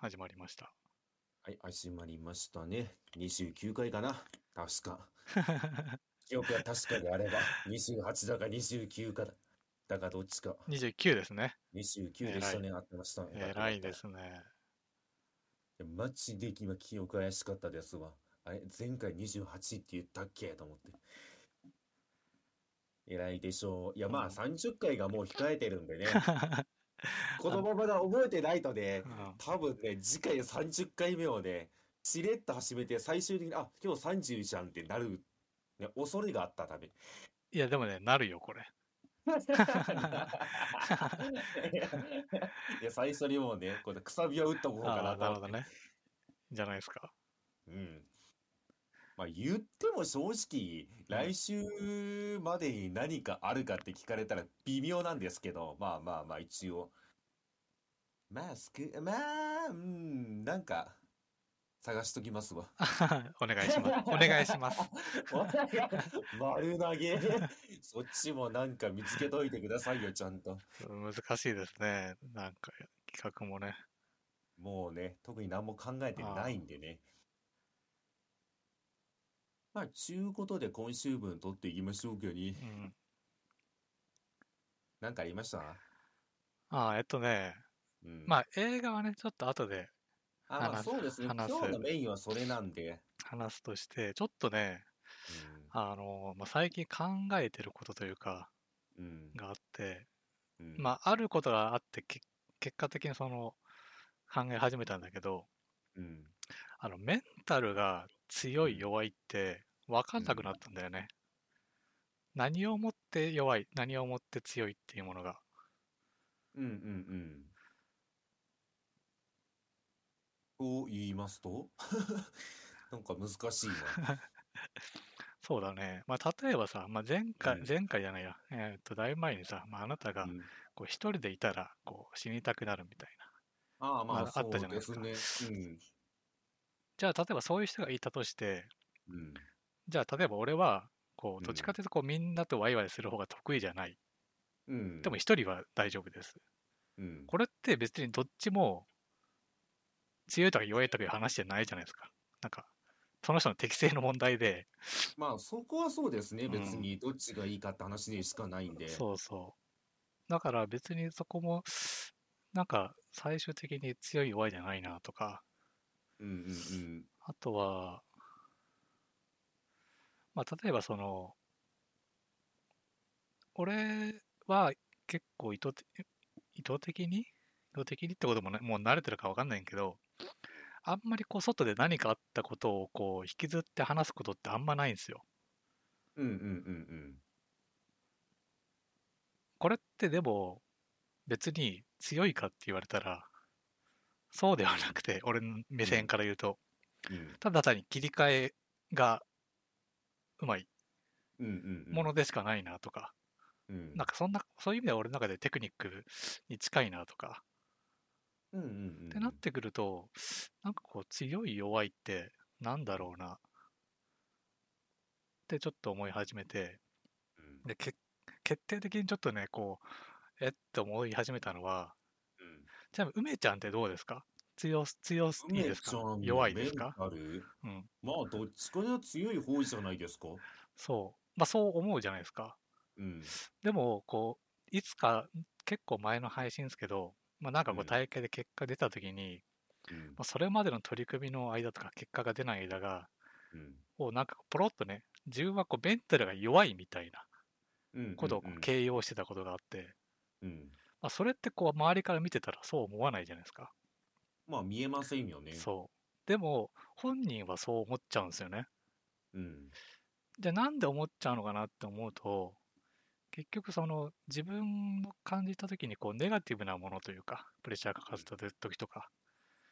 始まりました。はい、始まりましたね。29回かな確か。記憶が確かであれば、28だか29かだ。だかどっちか。29ですね。29でしたね。合ってましたね。偉いですね。マジで今記憶怪しかったですわ。あれ、前回28って言ったっけ？と思って。偉いでしょう。いや、まあうん30回がもう控えてるんでね。このままだ覚えてないとね、うん多分ね、次回30回目をね、しれっと始めて最終的に、あ、今日30じゃんってなる、ね、恐れがあったため。いや、でもね、なるよ、これ。いや、最初にもうね、これくさびを打っとこうかなと思って。なるほどね。じゃないですか。うん。まあ言っても正直、来週までに何かあるかって聞かれたら微妙なんですけど、まあまあまあ一応。まあ、すく、まあ、うん、なんか、探しときますわ。お願いします。お願いします。丸投げ。そっちもなんか見つけといてくださいよ、ちゃんと。難しいですね。なんか、企画もね。もうね、特に何も考えてないんでね。まあ、ちゅうことで今週分取っていきましょうけどに。うん。なんかありました？ああ、えっとね、うん。まあ、映画はね、ちょっと後であ、まあ話すそうですね。今話す日のメインはそれなんで。話すとして、ちょっとね、あの、まあ、最近考えてることというか、うん。うん。があって、うん。まあ、あることがあって、け結果的にその、考え始めたんだけど、うん。あの、メンタルが強い弱いって分かんなくなったんだよね。何をもって弱い、何をもって強いっていうものが。うんうんうん。と言いますと？なんか難しいな。そうだね。まあ、例えばさ、まあ、前回、うん前回じゃないや、えっと、だいぶ前にさ、まあ、あなたがうんこう一人でいたらこう死にたくなるみたいな。ああ、まあまああったそうじゃないですかですね。じゃあ、例えばそういう人がいたとして、うん。うん。じゃあ、例えば俺は、こう、うんどっちかというと、こう、みんなとワイワイする方が得意じゃない。うん。でも一人は大丈夫です。うん。これって別にどっちも強いとか弱いとかいう話じゃないじゃないですか。なんか、その人の適性の問題で、まあそこはそうですね。うん別にどっちがいいかって話でしかないんで。そうそう。だから別にそこも、なんか最終的に強い弱いじゃないなとか、うんうんうん。あとは、まあ例えばその、俺は結構意図的意図的に？意図的に？ってこともね、もう慣れてるか分かんないけど、あんまりこう外で何かあったことをこう引きずって話すことってあんまないんですよ。うんうんうんこれってでも別に強いかって言われたらそうではなくて俺の目線から言うとうん。うんただ単に切り替えがうまい。ものでしかないなとか、うん。なんかそんなそういう意味では俺の中でテクニックに近いなとか、うんうんうん。ってなってくるとなんかこう強い弱いってなんだろうなってちょっと思い始めてうん。でけ決定的にちょっとねこうえって思い始めたのはうん。ちなみに梅ちゃんってどうですか？強す強すいいですか？弱いですか？うんまあどっちかでは強い方じゃないですか？そうまあそう思うじゃないですかうん。でもこういつか結構前の配信ですけどまあなんかこううん大会で結果出た時に、うんまあ、それまでの取り組みの間とか結果が出ない間がうん。こうなんかポロッとね自分はこうメンタルが弱いみたいなうん。ことを形容してたことがあって、うん。まあ、それってこう周りから見てたらそう思わないじゃないですか、まあ見えませんよね。そうでも本人はそう思っちゃうんですよねうん。じゃあなんで思っちゃうのかなって思うと結局その自分の感じた時にこうネガティブなものというかプレッシャーがかかってた時とか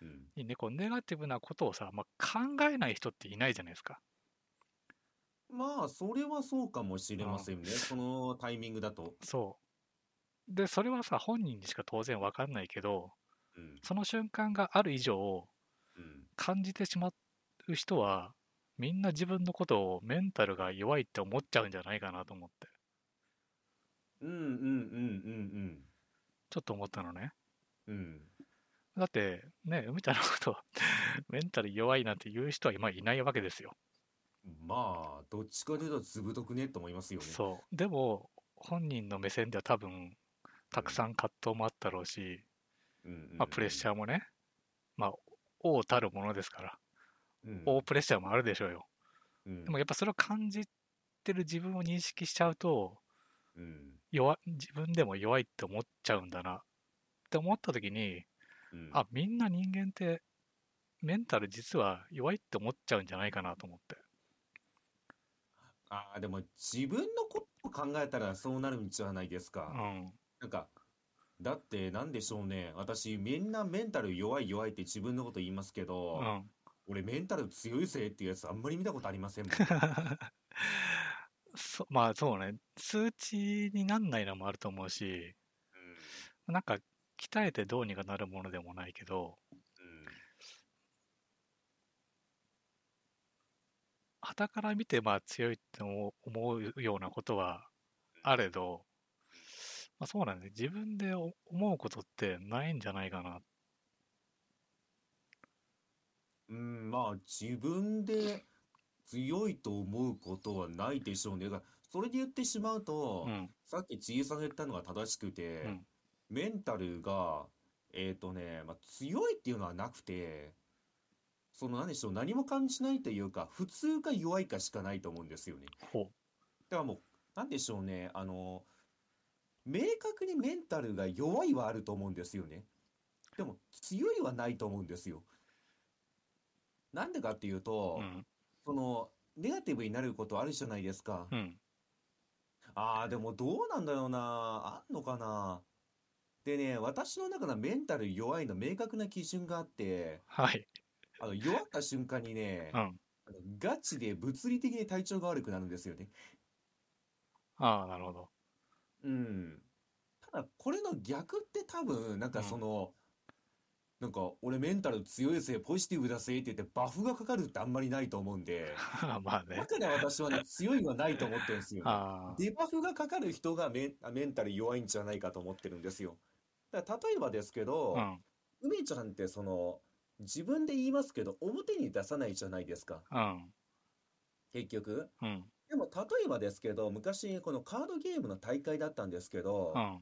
うん。にねこうネガティブなことをさ、まあ、考えない人っていないじゃないですかまあそれはそうかもしれませんね。そのタイミングだと。そうでそれはさ本人にしか当然わかんないけどうん。その瞬間がある以上うん。感じてしまう人はみんな自分のことをメンタルが弱いって思っちゃうんじゃないかなと思ってうんうんうんうんちょっと思ったのねうん。うん。だって、ね、海ちゃんのこと、メンタル弱いなんて言う人は今いないわけですよ。まあ、どっちかというとずぶとくねと思いますよね。そう。でも、本人の目線では多分、たくさん葛藤もあったろうし、うんまあ、プレッシャーもね、まあ、王たるものですから、ー、うん大プレッシャーもあるでしょうよ。うんでもやっぱそれを感じてる自分を認識しちゃうと、うん弱自分でも弱いって思っちゃうんだなって思った時に、うんあ、みんな人間ってメンタル実は弱いって思っちゃうんじゃないかなと思って。あーでも自分のことを考えたらそうなるんじゃないですうか。ん。なんか、だってなんでしょうね。私、みんなメンタル弱い弱いって自分のこと言いますけうど、ん。俺メンタル強いぜっていうやつあんまり見たことありませんもん。そまあそうね、数値になんないのもあると思うし、なんか鍛えてどうにかなるものでもないけど、うん傍から見てまあ強いって思うようなことはあれど、まあ、そうなんで、自分でお思うことってないんじゃないかな。うん、まあ自分で強いと思うことはないでしょうね。だからそれで言ってしまうと、うん。さっきちいさんが言ったのが正しくて、うんメンタルが、えっとね、まあ、強いっていうのはなくて、その何でしょう、何も感じないというか、普通か弱いかしかないと思うんですよね。ほう。だからもう、なんでしょうね、あの、明確にメンタルが弱いはあると思うんですよね。でも、強いはないと思うんですよ。なんでかっていうとう、ん。その、ネガティブになることあるじゃないですか。うん。ああ、でもどうなんだろうな。あんのかな。でね、私の中のメンタル弱いの明確な基準があって、はい。あの弱った瞬間にね、うん。ガチで物理的に体調が悪くなるんですよね。ああ、なるほど。うん。ただ、これの逆って多分、なんかその、なんか俺メンタル強いぜ、ポジティブだぜって言ってバフがかかるってあんまりないと思うんで、まあねだ。から私はね、強いはないと思ってるんですよ デバフがかかる人がメン、メンタル弱いんじゃないかと思ってるんですよ。だから例えばですけど、あ。うん。梅ちゃんってその、自分で言いますけど、表に出さないじゃないですか、うん。結局。うん。でも例えばですけど、昔このカードゲームの大会だったんですけど、うん。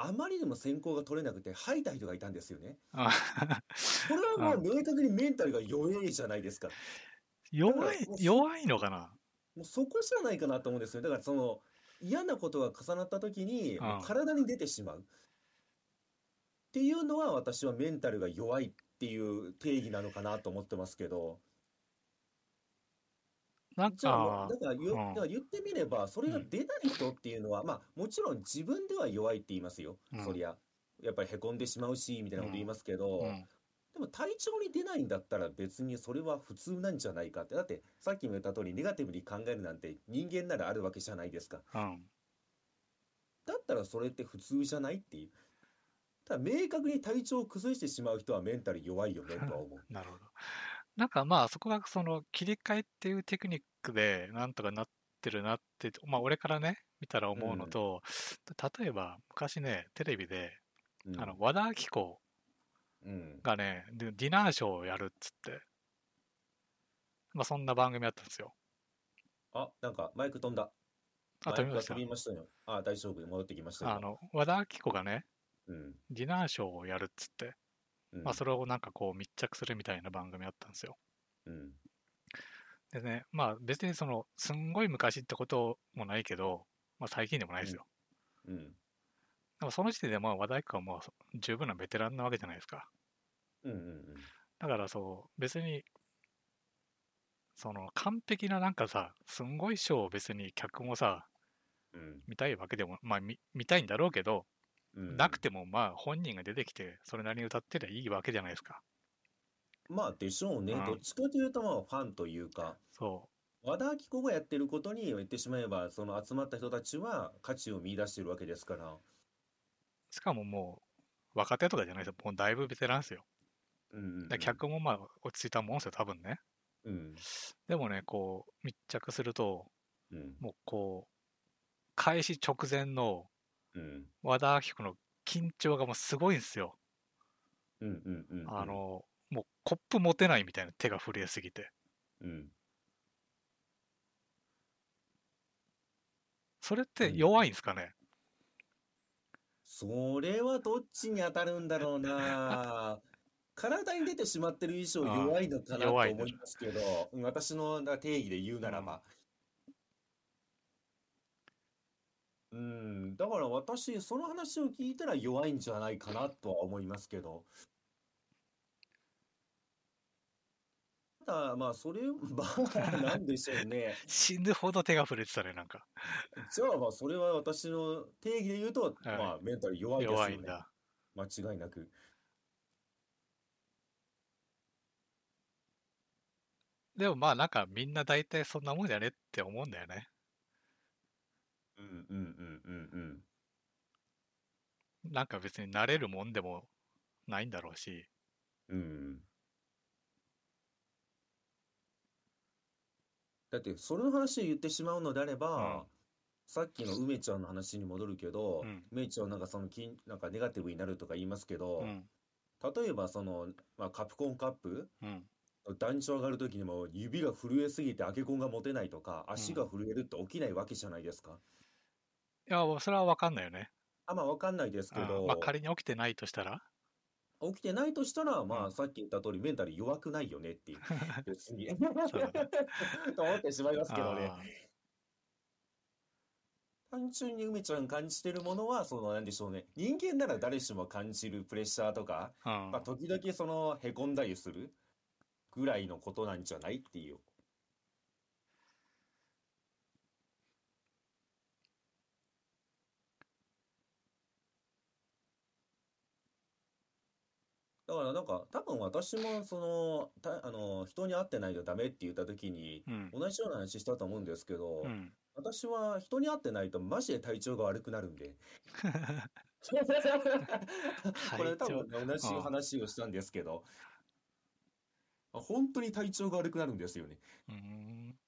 あまりにも先行が取れなくて吐いた人がいたんですよね。あこれはもう明確にメンタルが弱いじゃないですか。弱い、弱いのかな？もうそこじゃないかなと思うんですよ。だからその嫌なことが重なった時にうんもう体に出てしまう。っていうのは私はメンタルが弱いっていう定義なのかなと思ってますけど。なんかう、だから言,、うんだから言ってみれば、それが出ない人っていうのは、まあもちろん自分では弱いって言いますよ。うんそりゃ。やっぱりへこんでしまうし、みたいなこと言いますけど、うん。でも体調に出ないんだったら別にそれは普通なんじゃないかって。だってさっきも言った通りネガティブに考えるなんて人間ならあるわけじゃないですか。うん。だったらそれって普通じゃないっていう。ただ明確に体調を崩してしまう人はメンタル弱いよねとは思う。なるほど。なんかまあそこがその切り替えっていうテクニックでなんとかなってるなって、まあ俺からね、見たら思うのと、例えば昔ね、テレビで、うんあの、和田アキ子うん。がね、でディナーショーをやるっつって、まあそんな番組あったんですよ。あ、なんかマイク飛んだ。あ、飛びました飛びましたよ。あ、大丈夫。戻ってきましたよ。あの、和田アキ子がね、うん。ディナーショーをやるっつって、うん。まあそれをなんかこう密着するみたいな番組あったんですよ。うん。でね、まあ別にその、すんごい昔ってこともないけど、まあ最近でもないですよ。うん。でもその時点でまあ和田アキ子はもう十分なベテランなわけじゃないですか。うん。うん。だからそう、別に、その完璧ななんかさ、すんごいショーを別に客もさ、うん。見たいわけでも、まあ見見たいんだろうけど、うん。なくてもまあ本人が出てきて、それなりに歌ってりゃいいわけじゃないですか。まあでしょうね。うんどっちかというとまあファンというか、そ和田アキ子がやってることに言ってしまえば、その集まった人たちは価値を見出してるわけですから。う。しかももう、若手とかじゃないですよ。もうだいぶベテランですよ。うんうんうんで客もまあ落ち着いたもんですよ、多分ね。うん。でもね、こう、密着すると、うん。もうこう、開始直前のうん。和田アキ子の緊張がもうすごいんですよ。うんうんうんうん。あの、もうコップ持てないみたいな手が震えすぎて。うん。それってうん弱いんですかね、それはどっちに当たるんだろうな。体に出てしまってる以上弱いのかなと思いますけど、うん私の定義で言うならば。うん、だから私、その話を聞いたら弱いんじゃないかなとは思いますけど。ただ、まあ、それ、まあ、なんでしょうね。死ぬほど手が震えてたね、なんか。じゃあ、まあ、それは私の定義で言うと、はいまあ、メンタル弱いです。弱いんだ。間違いなく。でもまあなんかみんな大体そんなもんじゃねって思うんだよね。うんうんうんうんうん。なんか別に慣れるもんでもないんだろうし。うん。だって、それの話を言ってしまうのであれば、さっきの梅ちゃんの話に戻るけど、うん梅ちゃんなんかそのきなんかネガティブになるとか言いますけど、うん。例えばその、まあ、カプコンカップ、うん。団長上がるときにも指が震えすぎてアケコンが持てないとか、足が震えるって起きないわけじゃないですか。いや、それはわかんないよね。あ、まあわかんないですけうんど、まあ仮に起きてないとしたら？起きてないとしたら、まうんあさっき言った通りメンタル弱くないよねっていう、別に。と思ってしまいますけどね。あ単純に梅ちゃん感じてるものは、その、なんでしょうね。人間なら誰しも感じるプレッシャーとか、ーうんまあ、時々その、へこんだりするぐらいのことなんじゃないっていう。だからなんか、多分私も、その、た、あの、人に会ってないとダメって言った時に、うん。同じような話したと思うんですけど、うん。私は人に会ってないとマジで体調が悪くなるんで。これ多分同じ話をしたんですけど、あ本当に体調が悪くなるんですよね。うーん。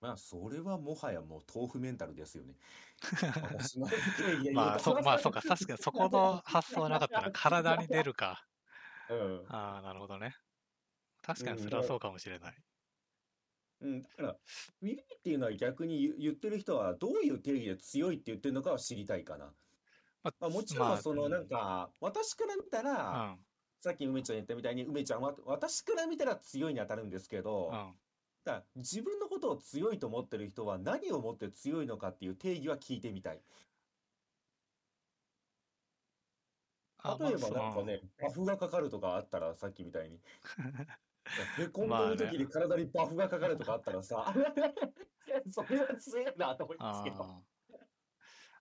まあ、それはもはやもう豆腐メンタルですよね。まあ、とそ、まあ、そうか、確かにそこの発想はなかったな。体に出るか。うん。ああ、なるほどね。確かにそれはそうかもしれない。うん、だから、耳っていうのは逆に言言ってる人はどういう定義で強いって言ってるのかは知りたいかな。ままあ、もちろまあん、その、なんか、私から見たうら、ん。さっき梅ちゃん言ったみたいに、梅ちゃんは、私から見たら強いに当たるんですけど、うん。だ自分のことを強いと思ってる人は何をもって強いのかっていう定義は聞いてみたい。あ例えばまあなんかね、バフがかかるとかあったら、さっきみたいに。へこんでる時に体にバフがかかるとかあったらさ、それは強いなと思いますけど。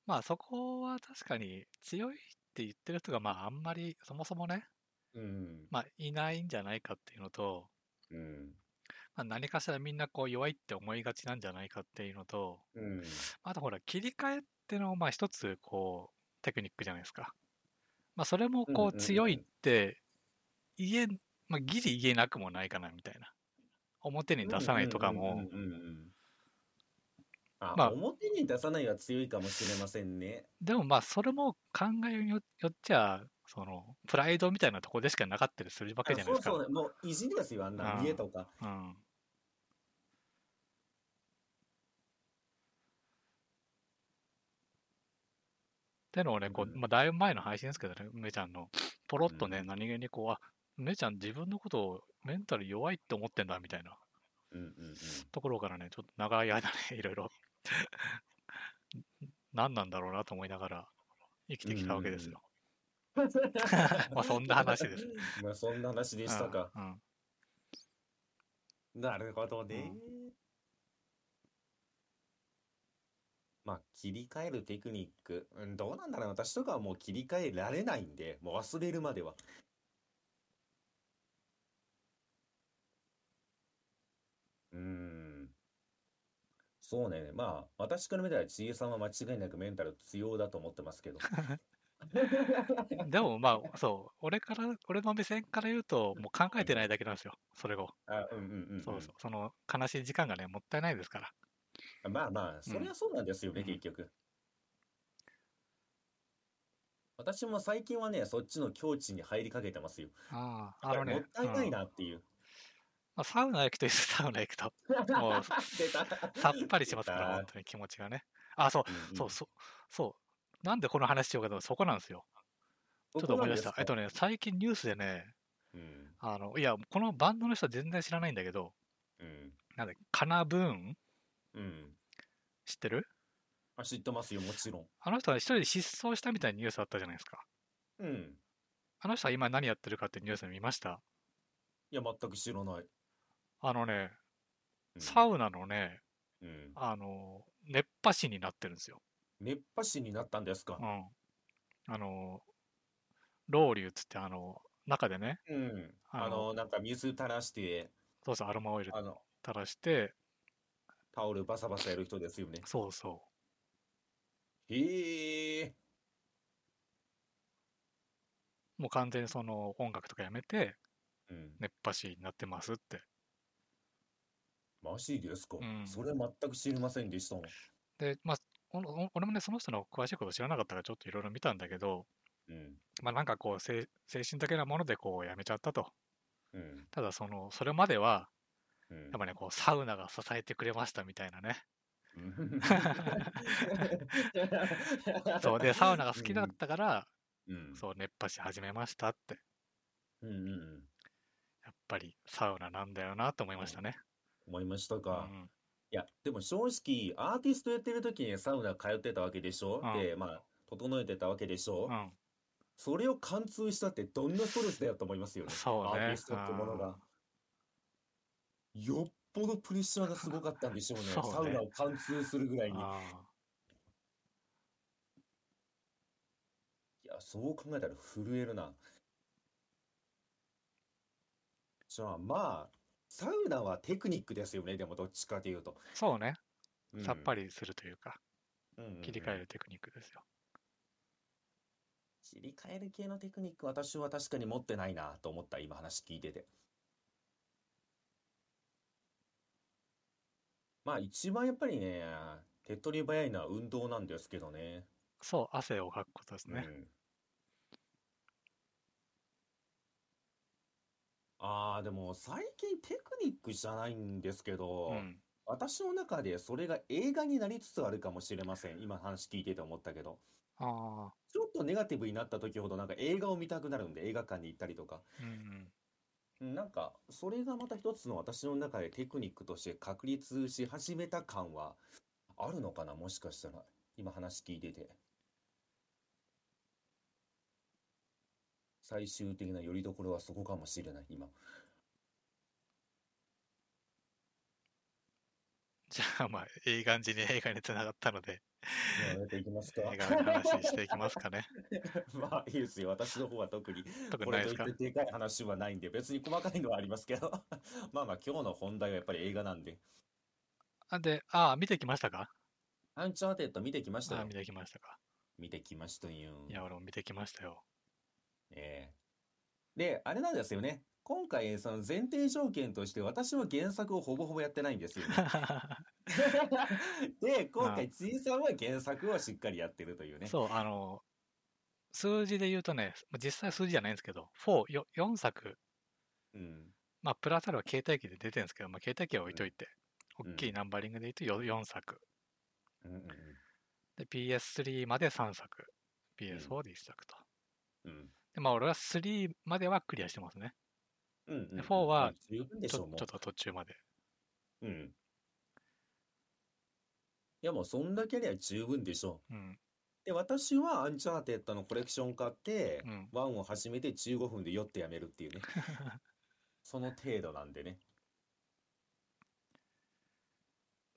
まあそこは確かに強いって言ってる人がまああんまりそもそもね、うん。まあいないんじゃないかっていうのと、うん。まあ、何かしらみんなこう弱いって思いがちなんじゃないかっていうのと、うん。あとほら切り替えってのもまあ一つこうテクニックじゃないですか。まあそれもこう強いって言え、まあギリ言えなくもないかなみたいな。表に出さないとかもまあ表に出さないは強いかもしれませんね。でもまあそれも考えによよっちゃそのプライドみたいなところでしかなかったりするわけじゃないですか。そうそう、もう意地ですよ、あんなうん家とか。うん。ってのをね、こう、うんまあ、だいぶ前の配信ですけどね、梅ちゃんの、ポロッとね、うん何気にこう、あ、梅ちゃん自分のことをメンタル弱いって思ってんだみたいなうんうんうん。ところからね、ちょっと長い間ね、いろいろ何なんだろうなと思いながら生きてきたわけですよ。まあそんな話です。まあそんな話でしたか。うんうんなるほどね。まあ切り替えるテクニック、うん、どうなんだろう私とかはもう切り替えられないんで、もう忘れるまでは。うーん。そうね。まあ、私から見たら、ちえさんは間違いなくメンタル強だと思ってますけど。でもまあ、そう、俺から、俺の目線から言うと、もう考えてないだけなんですよ、それを。あ、うんうんうんうん。そうそう、その悲しい時間がね、もったいないですから。まあまあ、それはそうなんですよね、うん結局。私も最近はね、そっちの境地に入りかけてますよ。ああ、あのね、ったいないうんなっていう。まあ、サウナ行くといいです、サウナ行くと。もう出たさっぱりしますから、本当に気持ちがね。あ、そう、うんうんそう、そう、そう。なんでこの話しようかと、そこなんですよ。ちょっと思い出した。えっとね。ね、最近ニュースでね、うん。あの、いや、このバンドの人は全然知らないんだけど、うん。なんだっけカナブーン？うん。知ってる？あ、知ってますよ、もちろん。あの人は一人で失踪したみたいなニュースあったじゃないですか。うん。あの人は今何やってるかってニュース見ました？いや、全く知らない。あのね、うんサウナのね、うん。あの、熱波師になってるんですよ。熱波師になったんですか？う。ん。あの、ロウリュっつって、あの、中でね、うん。あのあの、なんか水垂らして、そうそう、アロマオイルあの、垂らして、タオルバサバサやる人ですよね。そうそへえ。う。もう完全にその音楽とかやめて、うん。熱波師になってますって。マジですか？うんそれ全く知りませんでしたもん。で、まあ、おお俺もね、その人の詳しいこと知らなかったからちょっといろいろ見たんだけど、うん。まあなんかこう精、精神的なものでこうやめちゃったと。うん。ただその、それまでは、うんやっぱね、こう、サウナが支えてくれましたみたいなね。そうで、サウナが好きだったから、うん。そう、熱波師始めましたって。うんうんうん。やっぱりサウナなんだよなと思いましたね。思いましたうか。ん、いや、でも正直、アーティストやってる時にサウナ通ってたわけでしょうんで、まあ、整えてたわけでしょうん、それを貫通したってどんなストレスだよと思いますよね。そうねアーティストってものが。よっぽどプレッシャーがすごかったんでしょうね。そうねサウナを貫通するぐらいに。いあや、そう考えたら震えるな。じゃあ、まあ、サウナはテクニックですよね。でも、どっちかというと。ーそうね、うんさっぱりするというか、うんうんうん切り替えるテクニックですよ。切り替える系のテクニック私は確かに持ってないなと思った今話聞いててまあ一番やっぱりね手っ取り早いのは運動なんですけどね。そう、汗をかくことですね。うん。ああでも最近テクニックじゃないんですけど、うん、私の中でそれが映画になりつつあるかもしれません。今話聞いてて思ったけど。ああ、ちょっとネガティブになった時ほどなんか映画を見たくなるんで映画館に行ったりとか。うんうん、うんなんか、それがまた一つの私の中でテクニックとして確立し始めた感はあるのかな、もしかしたら。今話聞いてて。最終的なよりどころはそこかもしれない、今。じゃあまあ、いい感じに映画につながったので。映画の話していきますかね。まあいいですよ。私の方は特に 特にないですか？これといってでかい話はないんで、別に細かいのはありますけど。まあまあ今日の本題はやっぱり映画なんで。あで、ああ、見てきましたか？アンチャーテッド見てきましたよああ見。てきましたか。見てきましたよ。いや、俺も見てきましたよ。ええで、あれなんですよね。今回、その前提条件として、私は原作をほぼほぼやってないんですよね。で、今回、ちいさんは原作をしっかりやってるというね。そう、あの、数字で言うとね、まあ実際数字じゃないんですけど、4、よ4作、うん。まあ、プラスアルは携帯機で出てるんですけど、まあ、携帯機は置いといて、うん大きいナンバリングで言うと 4, 作。うんうんで、PS3 まで3作。PS4 で1作と。うん。で、まあ、俺は3まではクリアしてますね。うんうんうん。4はまあ十分でしょう、もちょっと途中まで。う。うん。いや、もうそんだけでは十分でしょう。うん。で、私はアンチャーテッドのコレクション買ってうん、1を始めて15分で酔ってやめるっていうね。その程度なんでね。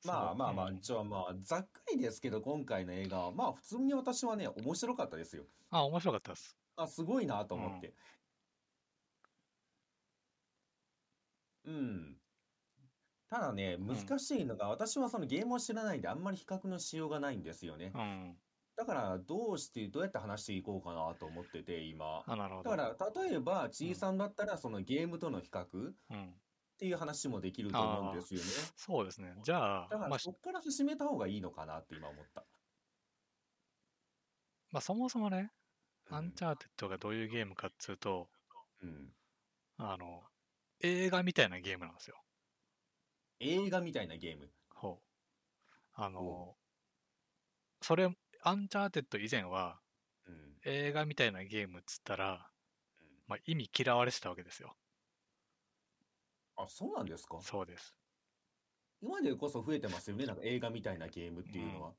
まあまあまあ、うんじゃあまあ、ざっくりですけど、今回の映画は、まあ普通に私はね、面白かったですよ。あ、面白かったです。あ、すごいなと思って。うん。ただね、ん難しいのが、私はそのゲームを知らないんで、あんまり比較のしようがないんですよね。うん。だから、どうして、どうやって話していこうかなと思ってて、今。あ、なるほど。だから、例えば、ちいさんだったら、そのゲームとの比較っうん。ていう話もできると思うんですよね。そうですね。じゃあ、だから、まあ、そっから始めた方がいいのかなって今思った。まあ、そもそもね、アンチャーテッドがどういうゲームかっつうと、うん。あの、映画みたいなゲームなんですよ。映画みたいなゲーム？ほう。あおの、それ、アンチャーテッド以前はうん。映画みたいなゲームっつったら、まあ、意味嫌われてたわけですよ。あ、そうなんですか？そうです。今でこそ増えてますよね。なんか映画みたいなゲームっていうのは。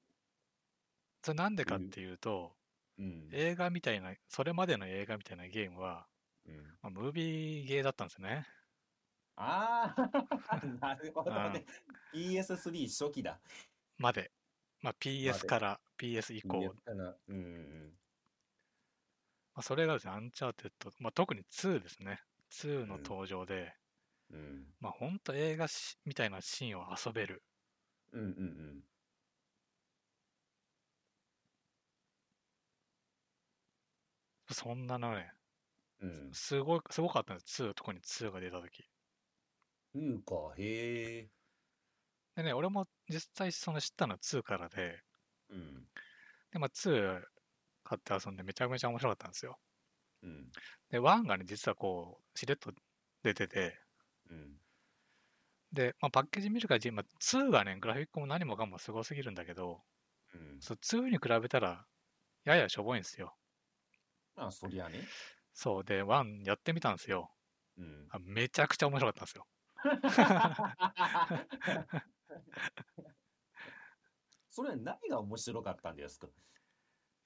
それなんでかっていうと、うん。映画みたいな、それまでの映画みたいなゲームは、うん、まあ、ムービーゲーだったんですね。ああ、なるほどね。PS3 初期だ。まで。まあ、PS から PS 以降。うん。まあ、それがですね、アンチャーテッド、まあ、特に2ですね。2の登場で、うん、まあ、本当映画みたいなシーンを遊べる。うんうんうん。そんなのね、うん、すごい、すごかったんです、2、特に2が出たとき。2か、へえ。でね、俺も実際その知ったのは2からで、うん。で、まあ2買って遊んでめちゃめちゃ面白かったんですよ。うん。で、1がね、実はこう、しれっと出てて、うん。で、まあ、パッケージ見るかり、まあ、2がね、グラフィックも何もかもすごすぎるんだけど、うん、そう2に比べたら、ややしょぼいんですよ。まあ、そりゃね。そう、で、1やってみたんですよ。うん、あめちゃくちゃ面白かったんですよ。それは何が面白かったんですか？い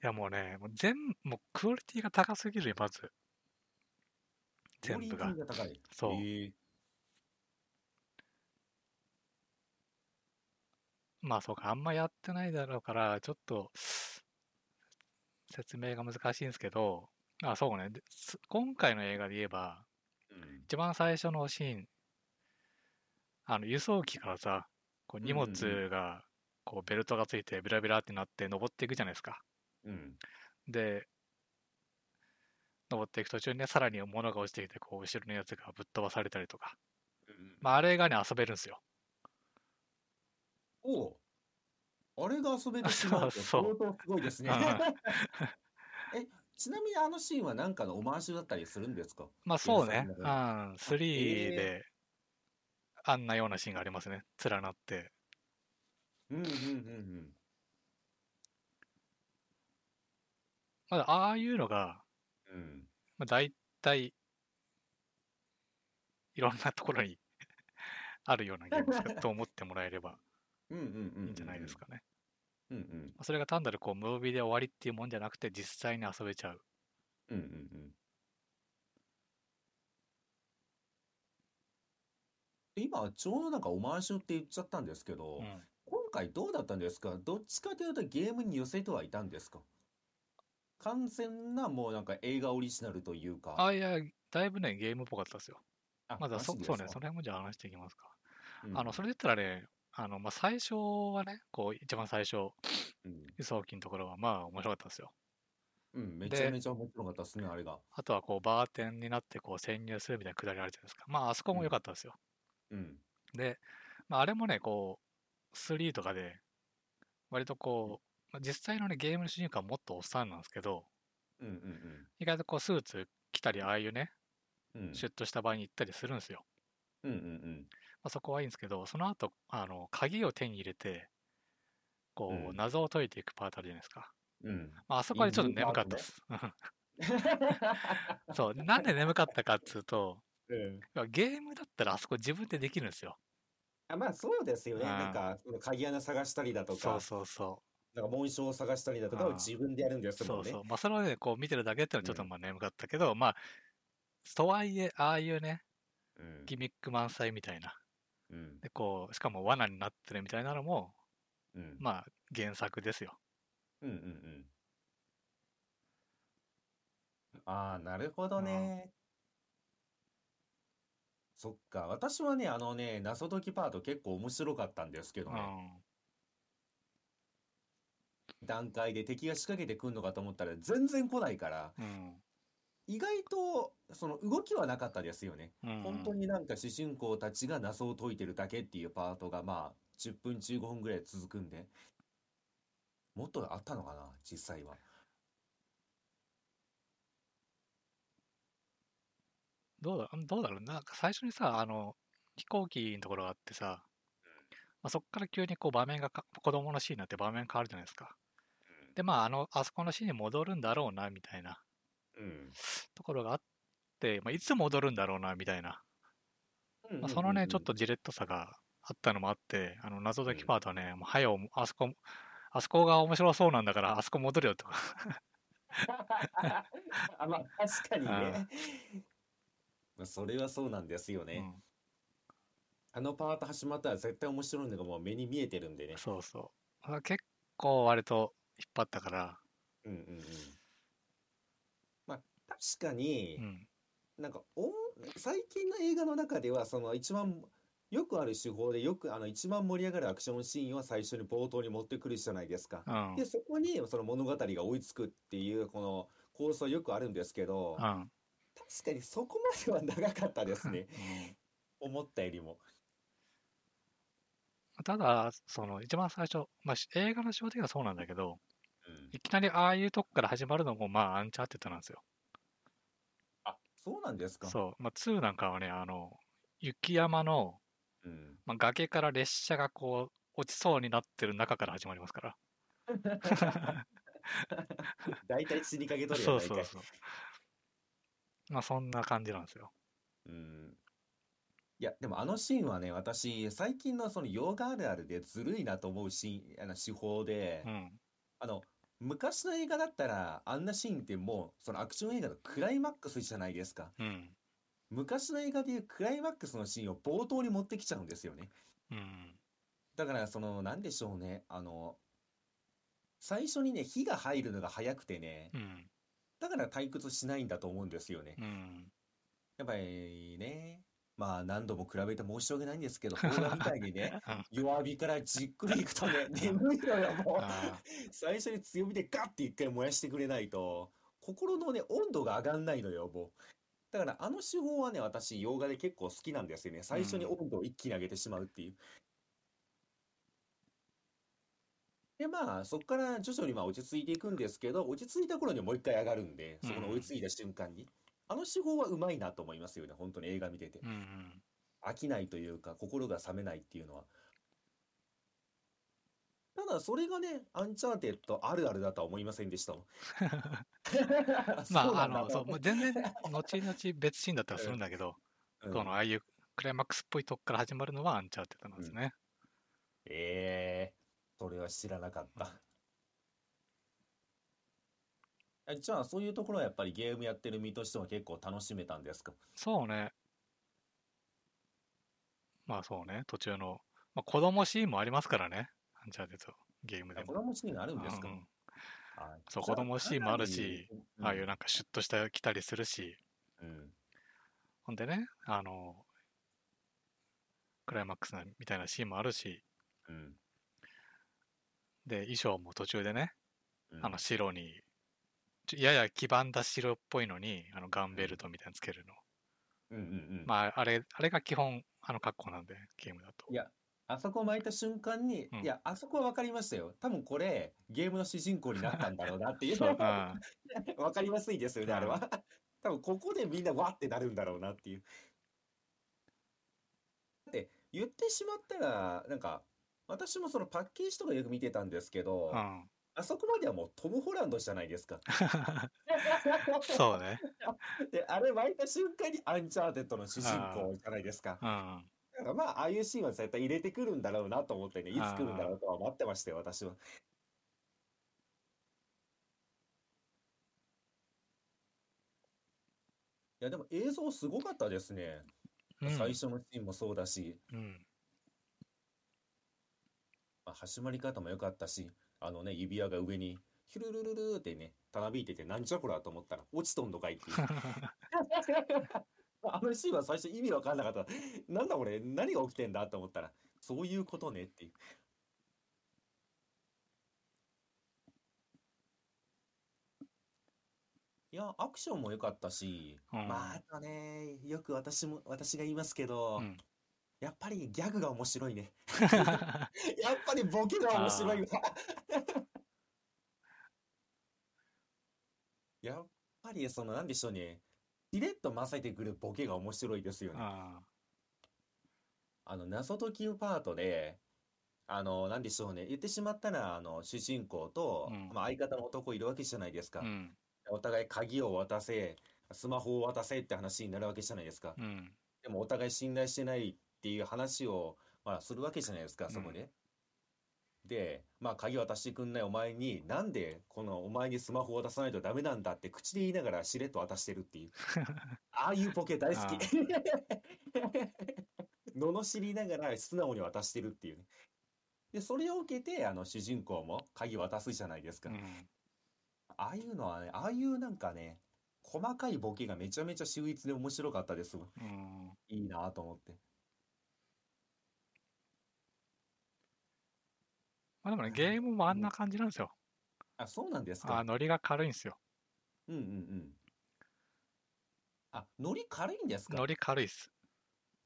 や、もうね、もう全もうクオリティが高すぎるよ、まず。全部がクオリテ。ィが高い。そうへえまあそうか、あんまやってないだろうから、ちょっと説明が難しいんですけど、あ、そうね、今回の映画で言えば、うん。一番最初のシーン、あの輸送機からさ、こう荷物が、こうベルトがついてビラビラってなって登っていくじゃないですか。うん。で、登っていく途中にね、さらに物が落ちてきて、こう後ろのやつがぶっ飛ばされたりとか、うんまああれがね、遊べるんですよ。おう。あれが遊べてしまうって 相当すごいですね。うん。え、ちなみにあのシーンは何かのオマージュだったりするんですか？まあそうね、うん、原作の3えー。で、あんなようなシーンがありますね。連なって。うんうんうんまだああいうのが、うん。うん。まあ、大体、いろんなところに あるようなゲームですかと思ってもらえればうんうんうん。いいんじゃないです。かね。うんそれが単なるこうムービーで終わりっていうもんじゃなくて、実際に遊べちゃう。うんうんうん。今、ちょうどなんかオマージュって言っちゃったんですけど、うん今回どうだったんですか？どっちかというとゲームに寄せてはいたんですか？完全なもうなんか映画オリジナルというか。あ、いや、だいぶね、ゲームっぽかったですよ。あまだそそうね、その辺もじゃあ話していきますか。うんあの、それで言ったらね、あの、まあ、最初はね、こう、一番最初、うん輸送機のところは、まあ、面白かったですよ。うん、めでちゃめちゃ面白かったですね、あれが。あとは、こう、バーテンになって、こう、潜入するみたいなくだりあるじゃないですか。まあ、あそこも良かったですよ。うん。で、まあ、あれもね、こう、3とかで、割とこう、まあ実際のね、ゲームの主人公はもっとおっさんなんですけど、うんうん意外とこう、スーツ着たり、ああいうね、うん。うんシュッとした場合に行ったりするんですよ。うんうんまあ、そこはいいんですけど、その後、あの、鍵を手に入れて、こう、うん謎を解いていくパートあるじゃないですか。うん。うん。まあ、あそこはねちょっと眠かったです。そう。でなんで眠かったかっつうと、うんゲームだったらあそこ自分でできるんですよ。あまあそうですよね。うんなんか、鍵穴探したりだとかそう、そうそなんか紋章を探したりだとかをうん自分でやるんでう。すもんね。そうそう。まあ、それをね、こう見てるだけっていうのはちょっとうんまあ眠かったけど、まあ、とはいえ、ああいうね、うんギミック満載みたいな。うんで、こう、しかも罠になってるみたいなのも、うんまあ、原作ですよ。うんうんうん。ああ、なるほどね。そっか。私はね、あのね、謎解きパート結構面白かったんですけどね。うん。段階で敵が仕掛けてくんのかと思ったら全然来ないから、うん。意外とその動きはなかったですよね。うん。本当になんか主人公たちが謎を解いてるだけっていうパートがまあ10分15分ぐらい続くんで、もっとあったのかな、実際は。どうだ、どうだろうなんか最初にさ、あの、飛行機のところがあってさ、まあ、そっから急にこう場面がか、子供のシーンになって場面変わるじゃないですか。で、まあ、あの、あそこのシーンに戻るんだろうな、みたいなうん。ところがあって、まあ、いつ戻るんだろうな、みたいな。うん。まあ、そのね、ちょっとジレッとさがあったのもあって、あの、謎解きパートはね、もう、はよ、あそこ、あそこが面白そうなんだから、あそこ戻るよとか。あまあ、確かにあね。まあ、それはそうなんですよね。うん、あのパート始まったら絶対面白いのがもう目に見えてるんでね。そうそう。あ結構割と引っ張ったから、うんうんうん。まあ、確かにう、ん、なんかおん、最近の映画の中では、その一番、よくある手法で、よくあの一番盛り上がるアクションシーンを最初に冒頭に持ってくるじゃないですか。うん、で、そこにその物語が追いつくっていう、この構想よくあるんですけど、うん。確かにそこまでは長かったですね。うん思ったよりも。ただ、その一番最初、まあ、し映画の仕事はそうなんだけど、うん。いきなりああいうとこから始まるのも、まあ、アンチャーテッドなんですよ。あ、そうなんですか。そう。まあ、2なんかはね、あの、雪山の、うん。まあ、崖から列車がこう、落ちそうになってる中から始まりますから。大体死にかけとるやそないうかい。そうそう。まあ、そんな感じなんですよ。うん。いや、でもあのシーンはね、私、最近のその洋画あるあるでずるいなと思うシーン、あの手法でう、ん。あの、昔の映画だったら、あんなシーンってもう、そのアクション映画のクライマックスじゃないですか。うん。昔の映画でいうクライマックスのシーンを冒頭に持ってきちゃうんですよね。うん。だから、その、なんでしょうね、あの、最初にね、火が入るのが早くてね、うん。だから退屈しないんだと思うんですよね。うん。やっぱりね、まあ何度も比べて申し訳ないんですけど、邦画みたいにね、弱火からじっくりいくとね、眠いのよ、もう。あ最初に強火でガッて一回燃やしてくれないと、心のね、温度が上がんないのよ、もう。だからあの手法はね、私、洋画で結構好きなんですよね。最初に温度を一気に上げてしまうっていう。で、まあ、そこから徐々にまあ落ち着いていくんですけど、落ち着いた頃にもう一回上がるんで、そこの追いついた瞬間に。あの手法はうまいなと思いますよね、本当に映画見てて。うんうん。飽きないというか、心が冷めないっていうのは。ただ、それがね、アンチャーテッドあるあるだとは思いませんでした。まあ、あの、そう、もう全然、後々別シーンだったらするんだけど、うんこの、ああいうクライマックスっぽいとこから始まるのはアンチャーテッドなんですね。ええそれは知らなかった。えじゃあ、そういうところはやっぱりゲームやってる身としては結構楽しめたんですか？そうね。まあそうね、途中の、まあ子供シーンもありますからね、アンチャーテッド、ゲームでも。あ子供シーンがあるんですか？うんうん。はい。そう子供シーンもあるし、ああいうなんかシュッとした来たりするし、うん。ほんでね、あの、クライマックスなみたいなシーンもあるし、うんで、衣装も途中でね、うんあの白に、やや黄ばんだ白っぽいのに、あのガンベルトみたいなのつけるの。うんうんうんまあ、あれ、あれが基本、あの格好なんで、ゲームだとい。や、あそこ巻いた瞬間に、うんいや、あそこは分かりましたよ。多分これ、ゲームの主人公になったんだろうなっていう。そう、うん。分かりやすいですよね、あれはうん。多分ここでみんなわってなるんだろうなっていう。だって、言ってしまったら、なんか、私もそのパッケージとかよく見てたんですけど、うん。あそこまではもうトム・ホランドじゃないですか。そうね。で、あれ巻いた瞬間にアンチャーテッドの主人公じゃないですか。うん。だからまあ、ああいうシーンは絶対入れてくるんだろうなと思ってね、いつ来るんだろうとは待ってましたよ、私は。いや、でも映像すごかったですね。うん最初のシーンもそうだし、うん。まあ、始まり方も良かったし、あのね、指輪が上に、ヒュルルルルーってね、たなびいてて、なんじゃこらと思ったら、落ちとんのかいっていう。あのシーンは最初意味わかんなかった。なんだこれ、何が起きてんだと思ったら、そういうことねっていう。いや、アクションも良かったし、うんまあ、あとね、よく私も、私が言いますけど、うんやっぱりギャグが面白いね。やっぱりボケが面白いわ。やっぱりそのなんでしょうね。しれっと混ぜてくるボケが面白いですよね。ああの、謎解きパートで、あの、なんでしょうね。言ってしまったら、あの、主人公と、うんまあ、相方の男いるわけじゃないですかあ。う。ん。お互い鍵を渡せ、スマホを渡せって話になるわけじゃないですか。うん。でもお互い信頼してないっていう話を、まあ、するわけじゃないですか、そこで。で、まあ、鍵渡してくんないお前に、なんでこのお前にスマホを渡さないとダメなんだって口で言いながらしれっと渡してるっていう。ああいうボケ大好き。罵りながら素直に渡してるっていうね。で、それを受けて、あの、主人公も鍵渡すじゃないですか。うん。ああいうのはね、ああいうなんかね、細かいボケがめちゃめちゃ秀逸で面白かったです。うん。いいなと思って。まあでもね、ゲームもあんな感じなんですよ。あ、そうなんですあか。ノリが軽いんですよ。うんうんうん。あ、ノリ軽いんですか？ノリ軽いっす。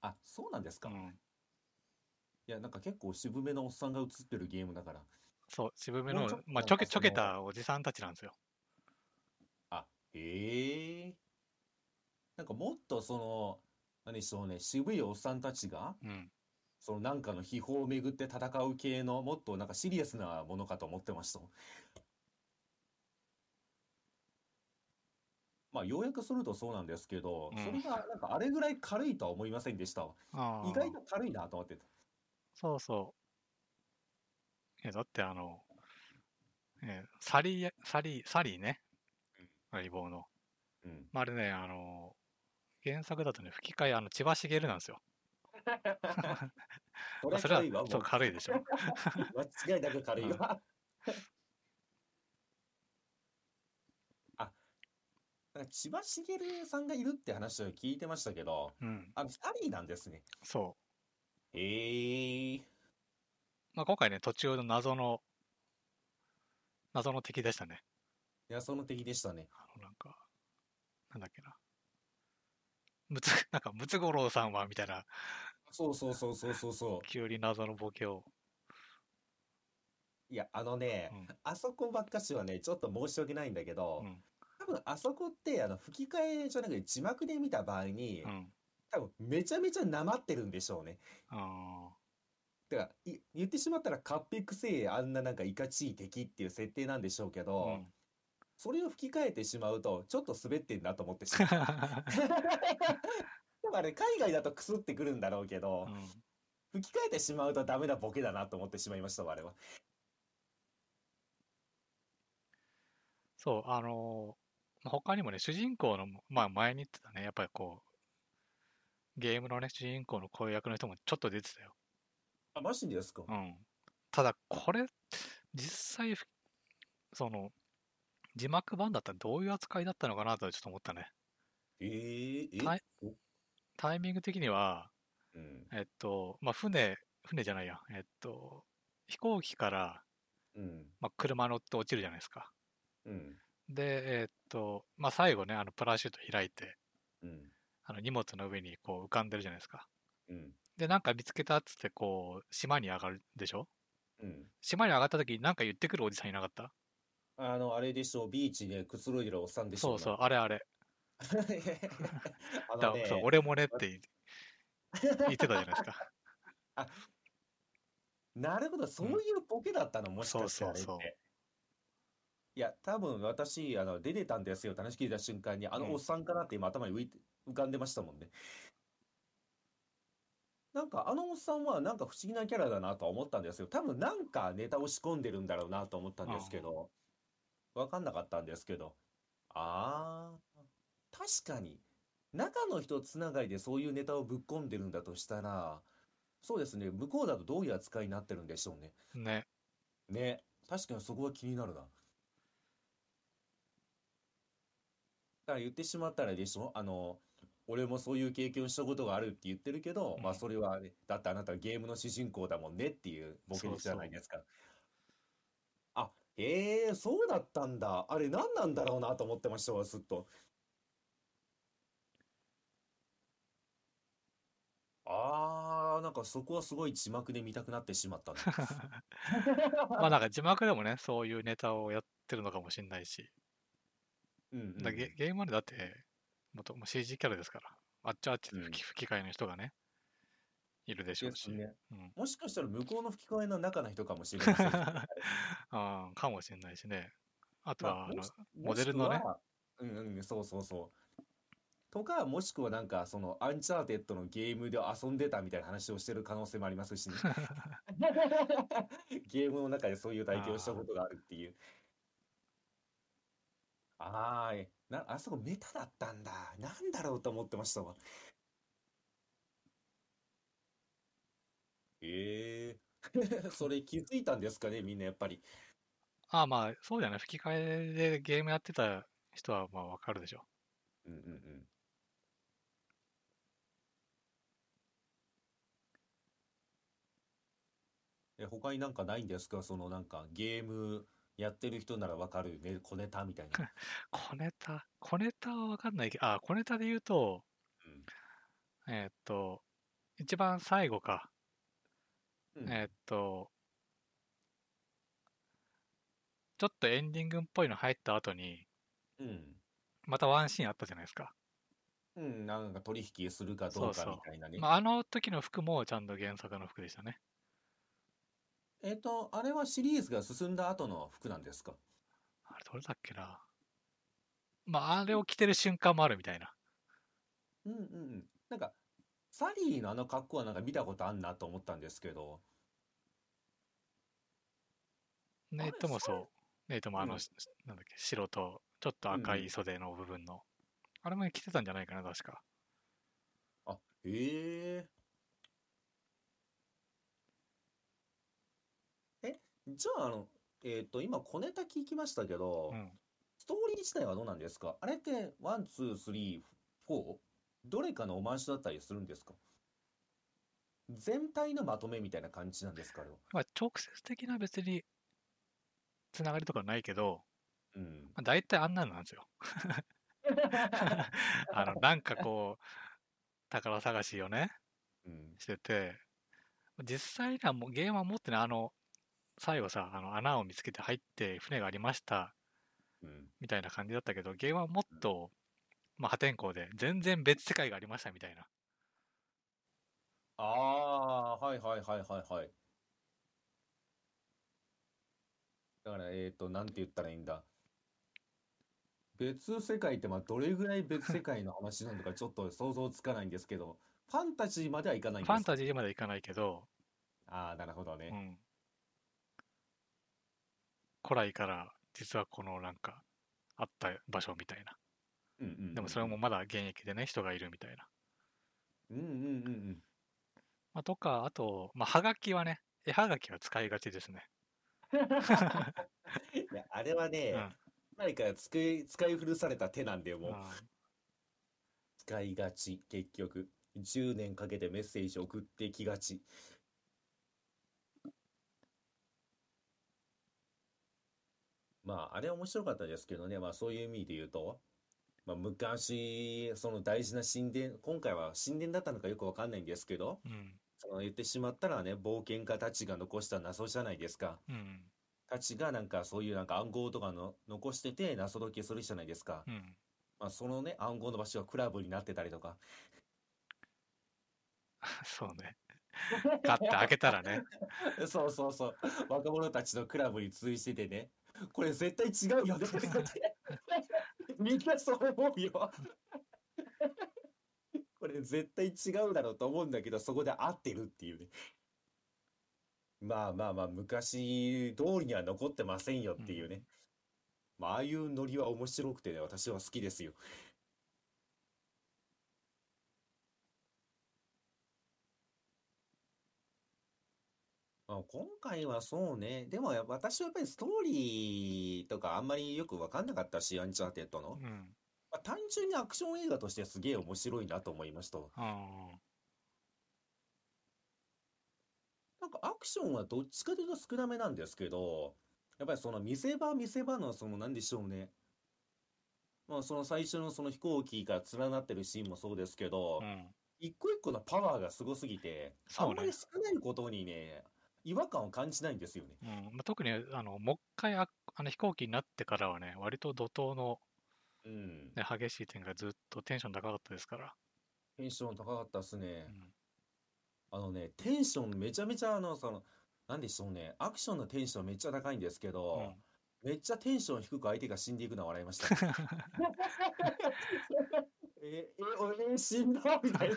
あ、そうなんですか。いうん。や、なんか結構渋めのおっさんが映ってるゲームだから。そう、渋めのまあ、ちょけちょけたおじさんたちなんですよ。あ、へえ。なんかもっとその、何でしょうね、渋いおっさんたちが、うん。そのなんかの秘宝をめぐって戦う系の、もっとなんかシリアスなものかと思ってました。まあ、要約するとそうなんですけど、うんそれがなんかあれぐらい軽いとは思いませんでしたわ。ああ意外と軽いなと思ってた。そうそう。え、だってあの、えーサリー、サリー、サリーね。相棒の。うん。まあ、あれね、あの、原作だとね、吹き替え、あの、千葉茂なんですよ。それは軽いわ、もそうう軽いでしょ。間違いなく軽いわ。あ、なんか千葉茂さんがいるって話を聞いてましたけど、うん。あの、サリーなんですね。そう。へえ。まあ、今回ね、途中の謎の、謎の敵でしたね。いや、その敵でしたね。あの、なんか、なんだっけな。むつ、なんか、ムツゴロウさんは、みたいな、そうそうそうそうそうそ急に謎のボケを。う。いや、あのね、うん。あそこばっかしはね、ちょっと申し訳ないんだけどう、ん。多分あそこって、あの、吹き替えじゃなくて字幕で見た場合にう、ん。多分めちゃめちゃなまってるんでしょうね。あてか、い言ってしまったら、カッペくせえ、あんななんかいかちい敵っていう設定なんでしょうけあ。うど、ん。それを吹き替えてしまうと、ちょっと滑ってんなと思ってしまう。でもあれ、海外だとクスってくるんだろうけどう、ん。吹き替えてしまうとダメなボケだなと思ってしまいましたわ、あれは。そう、あのーまあ他にもね、主人公の、まあ前に言ってたね、やっぱりこう、ゲームのね、主人公の声役の人もちょっと出てたよ。あ、マジですか？うん。ただ、これ、実際、ふその、字幕版だったらどういう扱いだったのかなとはちょっと思ったね。えー、え？タイミング的には、うん、えっと、まあ船、船じゃないや、えっと、飛行機から、うん、まあ、車乗って落ちるじゃないですか。うん、で、えっと、まあ最後ね、あの、プラシュート開いて、うん、あの荷物の上にこう浮かんでるじゃないですか。うん、で、なんか見つけたっつって、こう、島に上がるでしょ？うん。島に上がった時になんか言ってくるおじさんいなかった？あの、あれでしょう、ビーチでくつろいでるおっさんでしょそうそう、あれあれ。あのね、だそう、俺もねって言言ってたじゃないですか。なるほど、そういうボケだったの、もしかしてあれっそうそう。いや、多分私、あの、出てたんですよって話聞いた瞬間に、あうんのおっさんかなって今頭に浮いて、浮かんでましたもんね。なんか、あのおっさんはなんか不思議なキャラだなとは思ったんですよ。多分なんかネタを仕込んでるんだろうなと思ったんですけど、わかんなかったんですけど。あー、確かに、中の人つながりでそういうネタをぶっ込んでるんだとしたら、そうですね、向こうだとどういう扱いになってるんでしょうね。ね。ね、確かにそこは気になるな。だから言ってしまったらでしょ？あの、俺もそういう経験をしたことがあるって言ってるけど、うんまあそれはね、だってあなたはゲームの主人公だもんねっていうボケじゃないですか。あ、へえ、そうだったんだ。あれ何なんだろうなと思ってましたわ、ずっと。あー、なんかそこはすごい字幕で見たくなってしまったな。まあなんか字幕でもね、そういうネタをやってるのかもしれないし。うんうんだゲゲームまでだって、もともう CG キャラですから、あっちあっちでうん吹き吹き替えの人がね、いるでしょうし。ね。うん、もしかしたら向こうの吹き替えの中の人かもしれませんけどね。あ ーかもしれないしね。あとまは、あのあもしモデルのねもしくはうんうん、そうそうそう。とか、もしくはなんか、その、アンチャーテッドのゲームで遊んでたみたいな話をしてる可能性もありますしね。ゲームの中でそういう体験をしたことがあるっていう。ああ、えな、あそこメタだったんだ。なんだろうと思ってましたわ。ええ それ気づいたんですかね、みんなやっぱり。ああ、まあ、そうじゃない。吹き替えでゲームやってた人は、まあ、わかるでしょ。うんうんうん。え、他になんかないんですか？そのなんかゲームやってる人ならわかるね、小ネタみたいな。小ネタ、小ネタはわかんないけど、あ、小ネタで言うと、うんえーっと、一番最後か。うんえーっと、ちょっとエンディングっぽいの入った後に、うん。またワンシーンあったじゃないですか。うん、なんか取引するかどうかそうそうみたいなね。まあ、あの時の服もちゃんと原作の服でしたね。えっと、あれはシリーズが進んだ後の服なんですか？あれ、どれだっけな。まあ、あれを着てる瞬間もあるみたいな。うんうんうん。なんか、サリーのあの格好はなんか見たことあんなと思ったんですけど、ネイトもそそう。ネイトもあの、うんしなんだっけ、白とちょっと赤い袖の部分の。あれも着てたんじゃないかな、確か。あ、えええ、じゃあ、あの、えっと、今小ネタ聞きましたけどう、ん。ストーリー自体はどうなんですか？あれって、 one、two、three、four どれかのオマージュだったりするんですか？全体のまとめみたいな感じなんですかあれは？まあ、直接的な別に、つながりとかないけど、うん。まあ、大体あんなのなんですよ。あの、なんかこう、宝探しをね、うん。してて、実際にはもうゲームは持ってない、あの、最後さ、あの穴を見つけて入って船がありました、うん。みたいな感じだったけど、ゲームはもっと、まあ破天荒で、全然別世界がありましたみたいな。ああ、はいはいはいはいはい。だから、えっと、なんて言ったらいいんだ。別世界って、まあ、どれぐらい別世界の話なのか ちょっと想像つかないんですけど、ファンタジーまではいかないんですか？ファンタジーまではいかないけど、ああ、なるほどね。うん。古来から実はこのなんかあった場所みたいな。うんうんうんでもそれもまだ現役でね、人がいるみたいな。うんうんうんうん。まあ、とか、あと、まあ、はがきはね、絵はがきは使いがちですね。いや、あれはね、うん前から使い、使い古された手なんで、もう、うん使いがち、結局。10年かけてメッセージ送ってきがち。まあ、あれ面白かったですけどね、まあそういう意味で言うと、まあ昔、その大事な神殿、今回は神殿だったのかよくわかんないんですけど、うん。その言ってしまったらね、冒険家たちが残した謎じゃないですか。うん。たちがなんかそういうなんか暗号とかの残してて謎解きするじゃないですか。うん。まあそのね、暗号の場所がクラブになってたりとか。そうね。買って開けたらね。そうそうそう。若者たちのクラブに通じててね。これ絶対違うよねって言って。みんなそう思うよ。これ絶対違うだろうと思うんだけど、そこで合ってるっていうね。まあまあまあ、昔通りには残ってませんよっていうね。まあ、ああいうノリは面白くてね、私は好きですよ。あ、今回はそうね。でもや私はやっぱりストーリーとかあんまりよく分かんなかったし、アンチャーテッドの。うん。まあ、単純にアクション映画としてすげえ面白いなと思いました。あなんかアクションはどっちかというと少なめなんですけど、やっぱりその見せ場見せ場のそのなんでしょうね。まあその最初のその飛行機が連なってるシーンもそうですけ。う、ん。一個一個のパワーがすごすぎて、あそうねんまり少ないことにね、違和感を感じないんですよね。うんまあ、特にあのもう一回ああの飛行機になってからはね、割と怒涛のうん。ね、激しい展開ずっとテンション高かったですから。テンション高かったっすねう。んあのね、テンションめちゃめちゃあの、その、なんでしょうね、アクションのテンションめっちゃ高いんですけど、めっちゃテンション低く相手が死んでいくのは笑いましたね。え、え、俺死んだみたいな。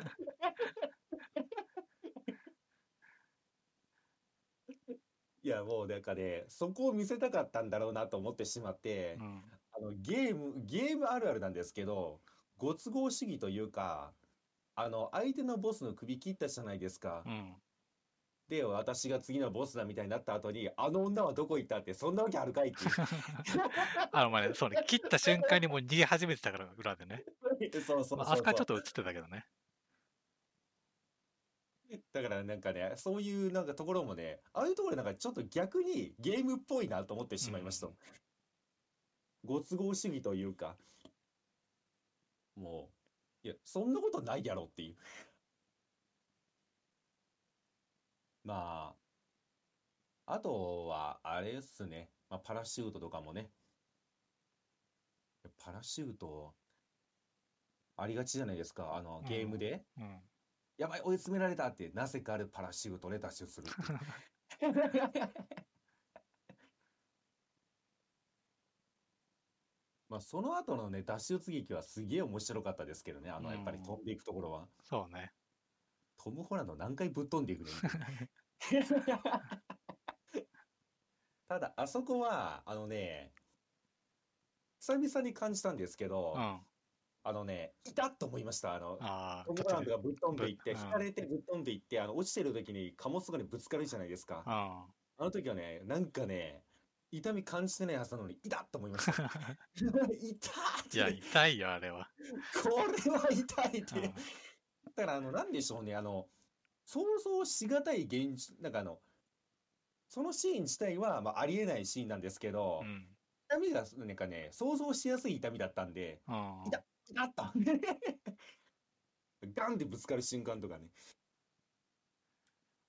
いや、もうなんかね、そこを見せたかったんだろうなと思ってしまってう、んあの、ゲーム、ゲームあるあるなんですけど、ご都合主義というか、あの、相手のボスの首切ったじゃないですかう。んで、私が次のボスだみたいになった後に、あの女はどこ行ったって、そんなわけあるかいっていう。あの、まあね、そうね、切った瞬間にもう逃げ始めてたから、裏でね。そうそうまあ、そうそう。あそこはちょっと映ってたけどね。だからなんかね、そういうなんかところもね、ああいうところなんかちょっと逆にゲームっぽいなと思ってしまいましたうん。ご都合主義というか、もう、いや、そんなことないやろっていう。まあ、あとは、あれっすね。まあ、パラシュートとかもね。パラシュート、ありがちじゃないですか。あの、ゲームで。うん。やばい、追い詰められたって、なぜかあるパラシュートで脱出するっていう。まあ、その後のね、脱出劇はすげえ面白かったですけどね。あの、やっぱり飛んでいくところは。そうね。トム・ホランド何回ぶっ飛んでいくねん。ただ、あそこは、あのね、久々に感じたんですけどうん。、ああのね、いたっと思いました。あの、あトム・ホランドがぶっ飛んでいって、引かれてぶっ飛んでいって、あの、落ちてる時に貨物とかにぶつかるじゃないですか。ああの時はね、なんかね、痛み感じてないはずなのに、いたっと思いました。痛っいや、て、痛いよ、あれは。これは痛いっうて。んだから、あの、なんでしょうね、あの、想像しがたい現実、なんかあの、そのシーン自体は、まあ、ありえないシーンなんですけどう、ん。痛みが、なんかね、想像しやすい痛みだったんで、うん痛痛っと ガンってぶつかる瞬間とかね。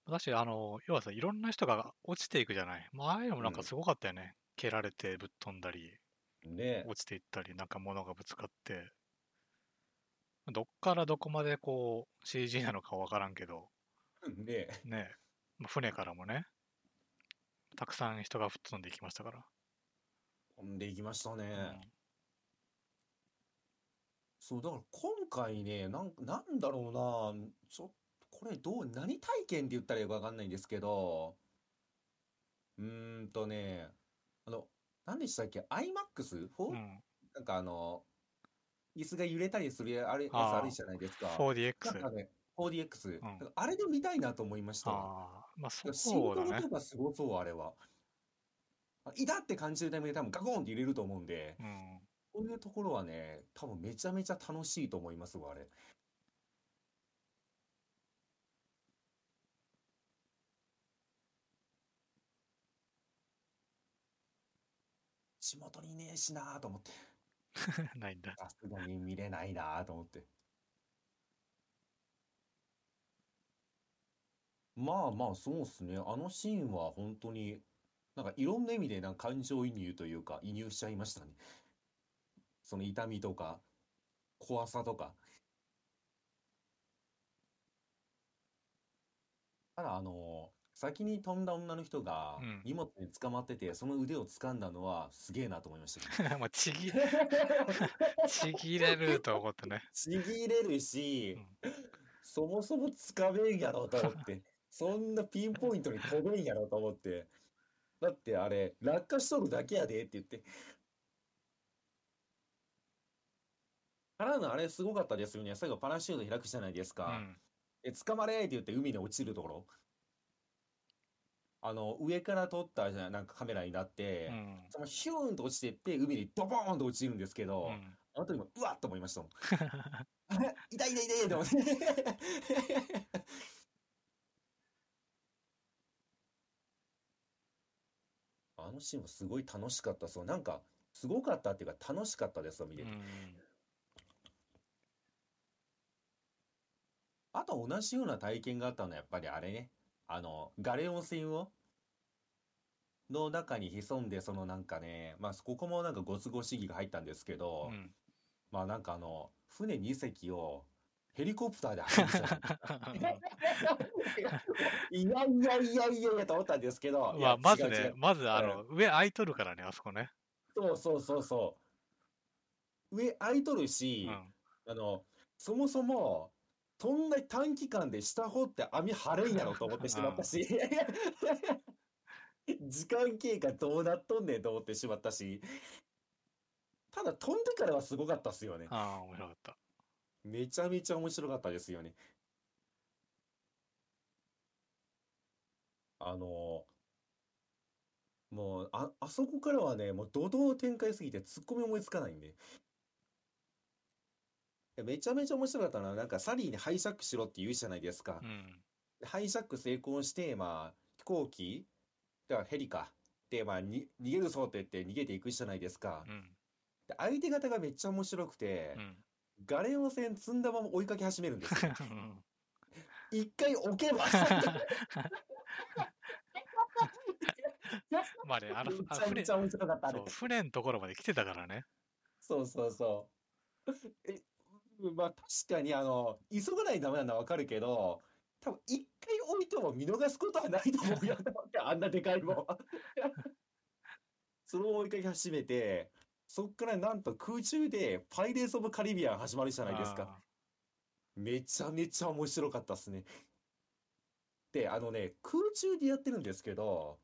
私、あの、要はさ、いろんな人が落ちていくじゃない。まあ、ああいうのもなんかすごかったよね。蹴られてぶっ飛んだり、ね落ちていったり、なんか物がぶつかって。どっからどこまでこう CG なのかわからんけど、ねね、まあ船からもね、たくさん人が吹っ飛んでいきましたから。飛んでいきましたうね。んそう、だから今回ね、なん、なんだろうな、ちょっと、これどう、何体験って言ったらよくわかんないんですけど、うーんとね、あの、何でしたっけ ?IMAX? フォー？うん。なんかあの、椅子が揺れたりするあれ、やつあるじゃないですか。なん 4DX。かね、4DX。んなんかあれで見たいなと思いましたわ。ああ、まあそうだねと。かすごそう、あれは。あいたって感じるタイミングで多分ガコーンって入れると思うんで、うん。こういうところはね、多分めちゃめちゃ楽しいと思いますわ、あれ。地元にいねえしなーと思って。ないんだ。さすがに見れないなーと思って。まあまあ、そうっすね。あのシーンは本当に、なんかいろんな意味でなんか感情移入というか、移入しちゃいましたね。その痛みとか、怖さとか。ただ、あの、先に飛んだ女の人がうん荷物に捕まってて、その腕を掴んだのはすげえなと思いましたね。まあ、ちぎ、ちぎれると思ってね。ちぎれるし、そもそもつかめんやろと思って、そんなピンポイントに飛べんやろと思って、だってあれ、落下しとるだけやでって言って。からのあれすごかったですよね。最後パラシュート開くじゃないですうか。ん。え、捕まれって言って海に落ちるところ。あの、上から撮ったじゃなんかカメラになって、うん。そのヒューンと落ちてって海にドボーンと落ちるんですけど、うんあの時もうわっと思いましたもん。あれ痛い痛い痛いと思って。あのシーンもすごい楽しかったそう。なんか、すごかったっていうか楽しかったですよ、見てて。うんあと同じような体験があったのはやっぱりあれね。あの、ガレオン船をの中に潜んで、そのなんかね、まあ、ここもなんかご都合主義が入ったんですけど、うんまあなんかあの、船2隻をヘリコプターで配備したの いやいやいやいやいやと思ったんですけど、いまあ、やまずねまずあの、上空いとるからね、あそこね。そうそうそうそう。上空いとるうし、ん。あの、そもそも、そんな短期間で下掘って網張れんやろと思ってしまったし、時間経過どうなっとんねんと思ってしまったし、ただ飛んでからはすごかったっすよね。ああ、面白かった。めちゃめちゃ面白かったですよね。あの、もう、あ、あそこからはね、もう怒涛の展開すぎて突っ込み思いつかないんで。でめちゃめちゃ面白かったのは、なんかサリーにハイジャックしろって言うじゃないですかう。ん。でハイジャック成功して、まあ、飛行機、だからヘリか。で、まあ、に、逃げるぞって言って逃げていくじゃないですかう。ん。で、相手方がめっちゃ面白くてう、ん。ガレオン船積んだまま追いかけ始めるんですよ。うん一回置けばまあね、あの、めあ船ちゃめち、ゃ面白かった、あれそう、船のところまで来てたからね。そうそうそう。え、まあ確かにあの、急がないとダメなのはわかるけど、多分一回置いても見逃すことはないと思うよ。あんなでかいもん。その追いかけ始めて、そっからなんと空中でパイレーツ・オブ・カリビアン始まるじゃないですか。あめちゃめちゃ面白かったっすね。で、あのね、空中でやってるんですけど、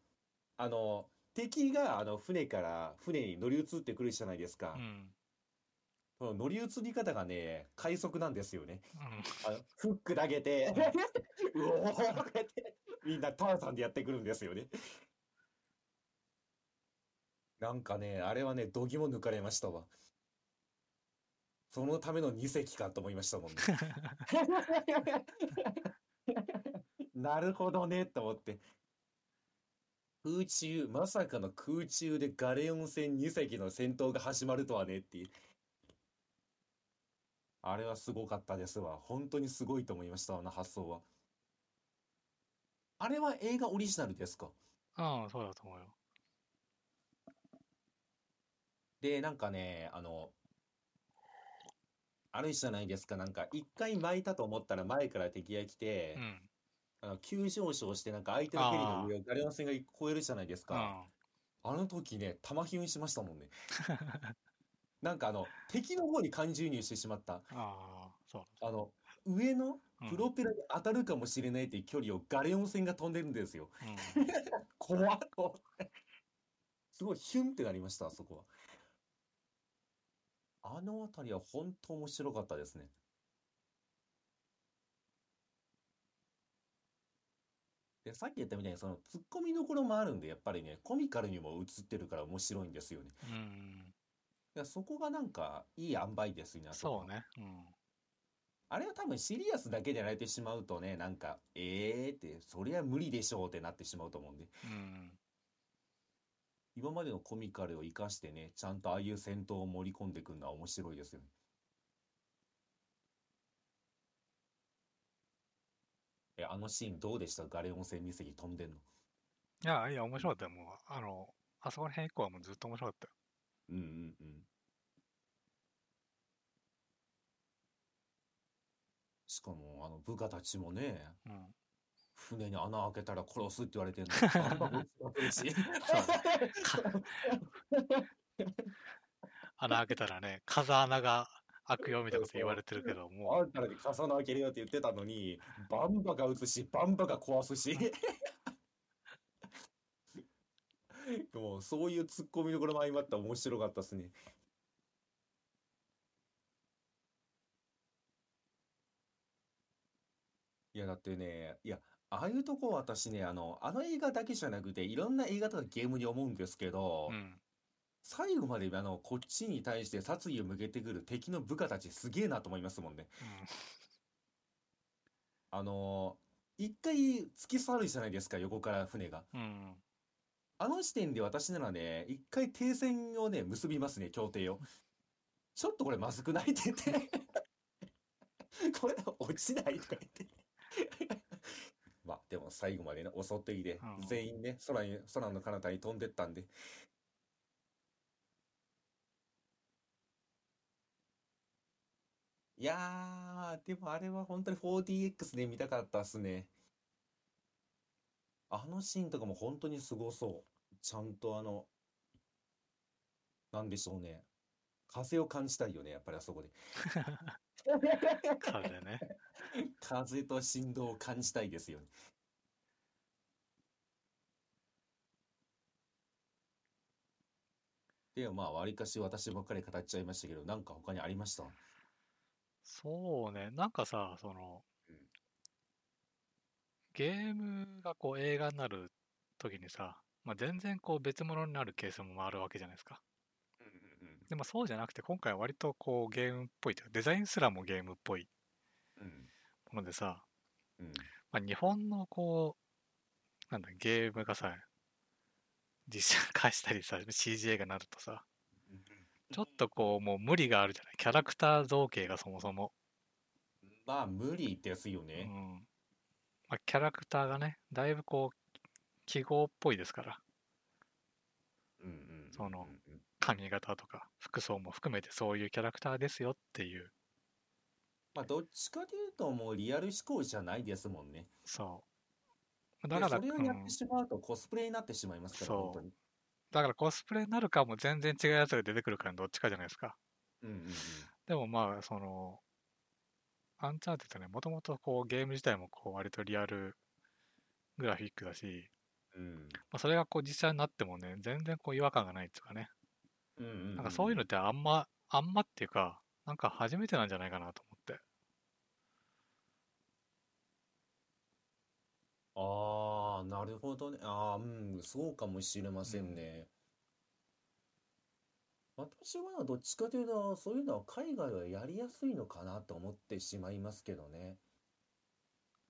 あの、敵があの船から船に乗り移ってくるじゃないですかー。うん。その乗り移り方がね、快速なんですよね。うん。あのフック投げて、うおーとか言って、みんなターザンでやってくるんですよね。なんかね、あれはね、度肝抜かれましたわ。そのための2隻かと思いましたもんね。なるほどね、と思って。空中、まさかの空中でガレオン船2隻の戦闘が始まるとはねっていう。あれはすごかったですわ。本当にすごいと思いました、あの発想は。あれは映画オリジナルですか？ああ、そうだと思うよ。で、なんかね、あの、あるじゃないですか、なんか一回巻いたと思ったら前から敵が来てう、ん。あの急上昇してなんか相手のヘリの上をガレオン船が越えるじゃないですうか。ん。あの時ね、玉ひゅんしましたもんね。なんかあの、敵の方に感情移入してしまった。ああ、そう。あの、上のうんプロペラに当たるかもしれないっていう距離をガレオン船が飛んでるんですよ。うん。怖っと思って。すごいヒュンってなりました、あそこは。あのあたりは本当面白かったですね。で、さっき言ったみたいにそのツッコミどころもあるんで、やっぱりね、コミカルにも映ってるから面白いんですよね。うん。いや、そこがなんかいい塩梅ですね、あそうね。うん。あれは多分シリアスだけでやられてしまうとね、なんか、えーって、そりゃ無理でしょうってなってしまうと思うんで。うん。今までのコミカルを生かしてね、ちゃんとああいう戦闘を盛り込んでいくのは面白いですよね。え、あのシーンどうでした？ガレオン船2隻飛んでんの。いや、いや、面白かったよ。もう、あの、あそこら辺以降はもうずっと面白かったよ。うんうんうん。しかも、あの部下たちもね、うん。船に穴開けたら殺すって言われてんの。バンバン撃ちまくるし。穴開けたらね、風穴が開くよみたいなこと言われてるけど、もあんたらに傘の開けるよって言ってたのに、バンバが撃つし、バンバが壊すし。もうそういうツッコミどころも相まって面白かったですね。いやだってね、いや、ああいうとこ私ね、あの、あの映画だけじゃなくて、いろんな映画とかゲームに思うんですけどう、、うん。最後まであの、こっちに対して殺意を向けてくる敵の部下たちすげえなと思いますもんね。あのー一回突き去るじゃないですか、横から船が。うん。うん。あの時点で私ならね、一回停戦をね、結びますね、協定を。ちょっとこれまずくないって言って。これ落ちないとか言って。まあ、でも最後までね、襲ってきてうん、全員ね、空に、空の彼方に飛んでったんで。いやー、でもあれは本当に 4DX で見たかったっすね。あのシーンとかも本当にすごそう。ちゃんとあの、なんでしょうね。風を感じたいよね、やっぱりあそこで。風ね。風と振動を感じたいですよね。ではまあ、わりかし私ばっかり語っちゃいましたけど、なんか他にありました？そうね、なんかさ、そのうん、ゲームがこう映画になる時にさ、まあ、全然こう別物になるケースもあるわけじゃないですか。うんうんでもそうじゃなくて今回は割とこうゲームっぽいというかデザインすらもゲームっぽいうん。ものでさ、うん。まあ、日本のこうなんだゲームがさ実写化したりさ CG がなるとさちょっとこうもう無理があるじゃないキャラクター造形がそもそも、まあ、無理ですようね。んまあ、キャラクターがねだいぶこう記号っぽいですから。うんうんうんうんその髪型とか服装も含めてそういうキャラクターですよっていう。まあ、どっちかというと、もうリアル思考じゃないですもんね。そう。でだから、それをやっうんてしまうとコスプレになってしまいますから、そう。本当に。だからコスプレになるかも全然違うやつが出てくるかのどっちかじゃないですか。うんうんうん。でもまあそのアンチャーテッドねもともとこうゲーム自体もこう割とリアルグラフィックだし、うんまあ、それがこう実際になってもね全然こう違和感がないっていうかねうんうんうんなんかそういうのってあんまあんまっていうかなんか初めてなんじゃないかなと思ってああ、なるほどね。ああ、うん、そうかもしれませんね。私はどっちかというと、そういうのは海外はやりやすいのかなと思ってしまいますけどね。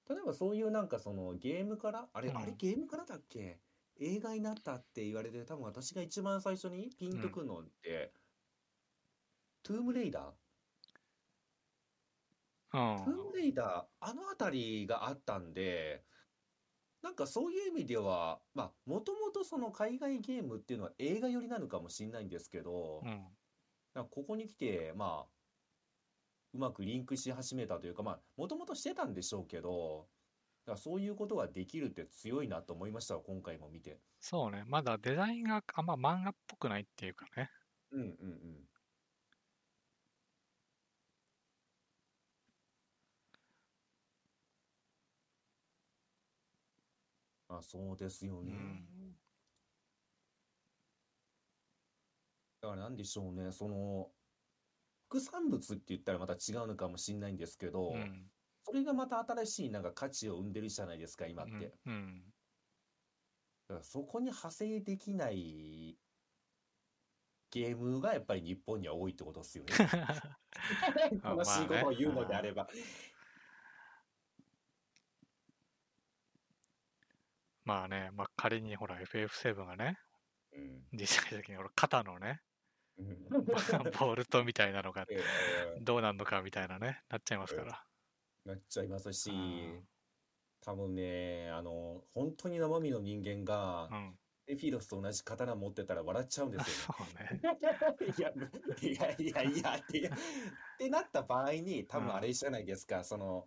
例えばそういうなんかそのゲームから、あれ、うんあれゲームからだっけ？映画になったって言われて、多分私が一番最初にピンとくるのって、トゥームレイダー？うん。トゥームレイダー、あの辺りがあったんで、なんかそういう意味では、まあ、もともとその海外ゲームっていうのは映画寄りなのかもしれないんですけど、うんなんかここに来て、まあ、うまくリンクし始めたというか、まあ、もともとしてたんでしょうけど、だからそういうことができるって強いなと思いましたわ、今回も見て。そうねまだデザインがあんま漫画っぽくないっていうかねうんうんうん。あ、そうですよね。うんだからなんでしょうね、その、副産物って言ったらまた違うのかもしれないんですけど、うんそれがまた新しいなんか価値を生んでるじゃないですか、今って。だかうんうんらそこに派生できないゲームがやっぱり日本には多いってことですよね。あ悲しいことを言うのであれば。まあね、まあ、仮にほら FF7 がねうん。実際的にほら肩のねうん。ボルトみたいなのが えーどうなんのかみたいなねなっちゃいますから。なっちゃいますしうん、多分ね、あの、本当に生身の人間がう、ん。エフィロスと同じ刀持ってたら笑っちゃうんですよ そうね。ね。いや、いやいやいやって、ってなった場合に、多分あれじゃないですか、その、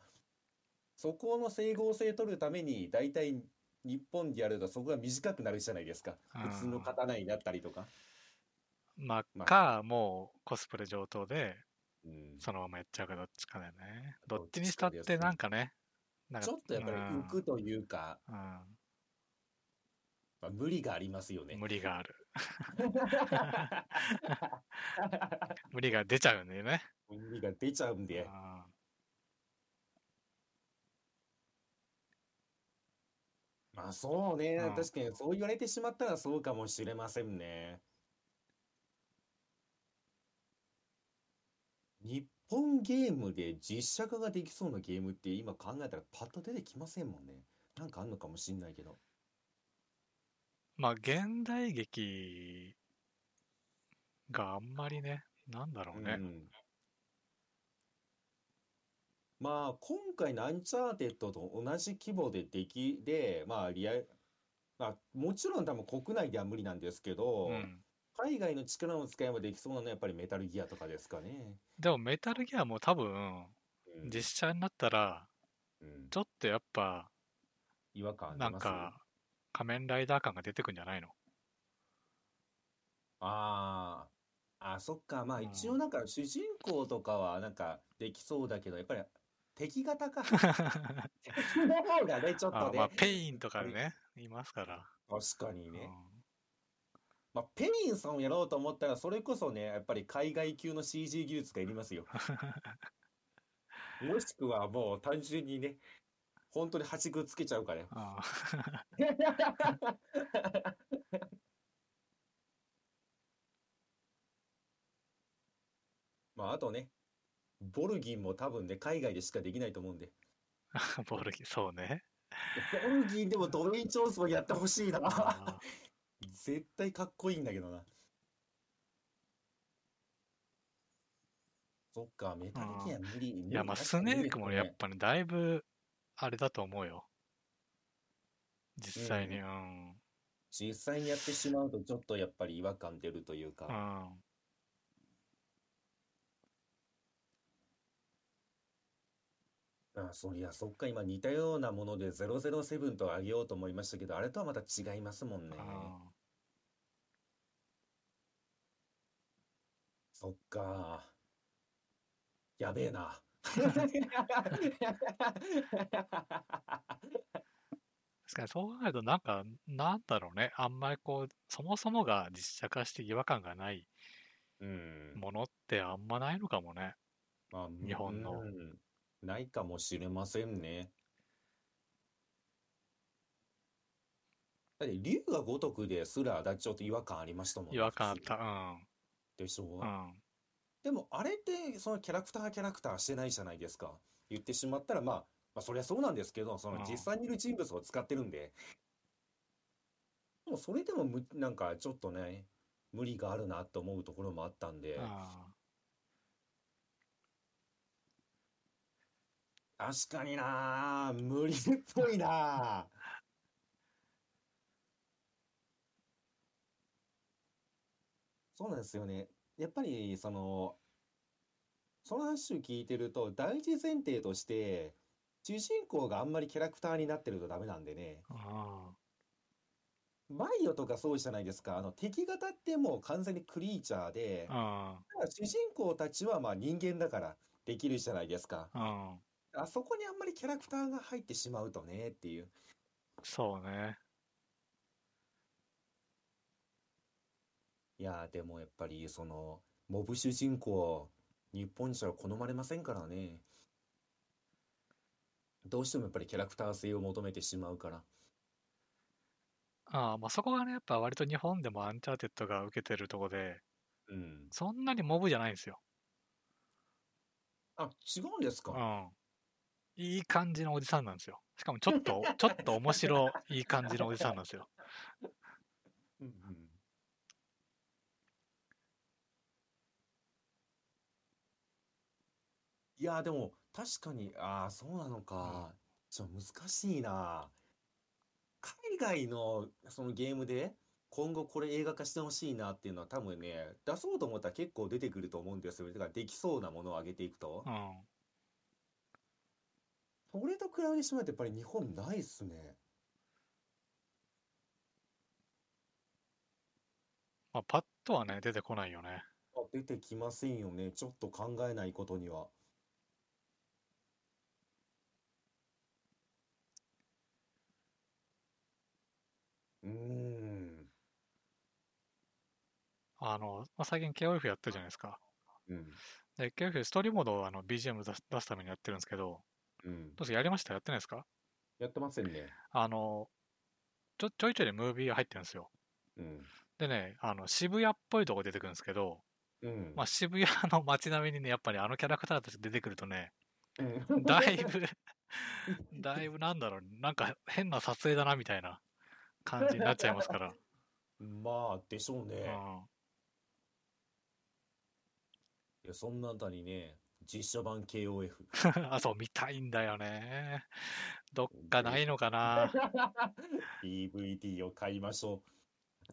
そこの整合性取るために、大体日本でやるとそこが短くなるじゃないですか。うん普通の刀になったりとか。ままあ。あかもうコスプレ上等でうん。そのままやっちゃうかどっちかだよね。どっちにしたってなんかねかちょっとやっぱり浮くというか、うん。まあ、無理がありますよね。うん。無理がある。無理が出ちゃうんだよね。無理が出ちゃうんうんまあそうね、うん確かにそう言われてしまったらそうかもしれませんね。日本ゲームで実写化ができそうなゲームって今考えたらパッと出てきませんもんね。なんかあんのかもしんないけど。まあ現代劇があんまりねなんだろうねうんまあ今回のアンチャーテッドと同じ規模でできで、まあリアル、まあもちろん多分国内では無理なんですけど、うん海外の力の使いもできそうなのはやっぱりメタルギアとかですかね。でもメタルギアも多分、うん。実写になったら、うん。ちょっとやっぱ、違和感なんか、仮面ライダー感が出てくんじゃないの？ああ、あ、そっか。まあうん一応なんか主人公とかはなんかできそうだけど、やっぱり敵方か。敵の方がね、ちょっとね。あまあ、ペインとかね、いますから。確かにね。うんまあ、ペインさんをやろうと思ったら、それこそね、やっぱり海外級の CG 技術がいりますよ。もしくはもう単純にね、本当に8ぐつけちゃうからよ。あ まあ、あとね、ボルギンも多分ね、海外でしかできないと思うんで。あ ボルギ、そうね。ボルギンでもドウェイン・ジョンソンやってほしいな。あ 絶対かっこいいんだけどな。そっか、メタルギア無理。ーいや、まあ、スネークもやっぱりだいぶ、あれだと思うよ。実際に、ううん。うん。実際にやってしまうとちょっとやっぱり違和感出るというか。あそりゃそっか今似たようなもので007とあげようと思いましたけどあれとはまた違いますもんね。あそっか。やべえな。確かにそう考えると、なんか、なんだろうね。あんまりこう、そもそもが実写化して違和感がないうん。ものってあんまないのかもね。まあ日本の。うんないかもしれませんね。だって竜が如くですらだちょっと違和感ありましたもんね違和感あっ普通た。でしょ？うん。うん。でもあれってそのキャラクターキャラクターしてないじゃないですか。言ってしまったらまあ、まあそりゃそうなんですけどそのうん。実際にいる人物を使ってるんで。でもそれでもむなんかちょっとね無理があるなと思うところもあったんで。あ確かになあ無理っぽいなあそうなんですよねやっぱりそのその話を聞いてると第一前提として主人公があんまりキャラクターになってるとダメなんでねあ。あバイオとかそうじゃないですかあの敵型ってもう完全にクリーチャーであ。ただ主人公たちはまあ人間だからできるじゃないですかうん。うん。あそこにあんまりキャラクターが入ってしまうとねっていうそうね。いやーでもやっぱりそのモブ主人公日本じゃ好まれませんからねどうしてもやっぱりキャラクター性を求めてしまうからああ、まあそこがね、やっぱ割と日本でもアンチャーテッドが受けてるとこで、うんそんなにモブじゃないんですよ。あ違うんですか？うん。いい感じのおじさんなんですよ。しかもちょっと、ちょっと面白いい感じのおじさんなんですよ。うんうんいやーでも確かにああそうなのかちょっと難しいな海外のそのゲームで今後これ映画化してほしいなっていうのは多分ね出そうと思ったら結構出てくると思うんですよだからできそうなものを上げていくとうん。それと比べてしまうとやっぱり日本ないっすね。まあパッとはね、出てこないよね。あ出てきませんよね。ちょっと考えないことには。うーん。あの、まあ、最近 KOF やってるじゃないですか。うん。で、KOF ストーリーモードをあの BGM 出す出すためにやってるんですけど、うん。どうですかやりました？やってないですか？やってませんね。あの、ちょちょいちょいムービーが入ってるんですよ。うん。でね、あの渋谷っぽいとこ出てくるんですけど、うん。まあ、渋谷の街並みにね、やっぱりあのキャラクターたち出てくるとね、うん。だいぶ、だいぶなんだろう、なんか変な撮影だなみたいな感じになっちゃいますから。まあでしょうね。うん。いやそんなあたりね実写版 KOF あ、そう、見たいんだよね。どっかないのかな？DVD を買いましょう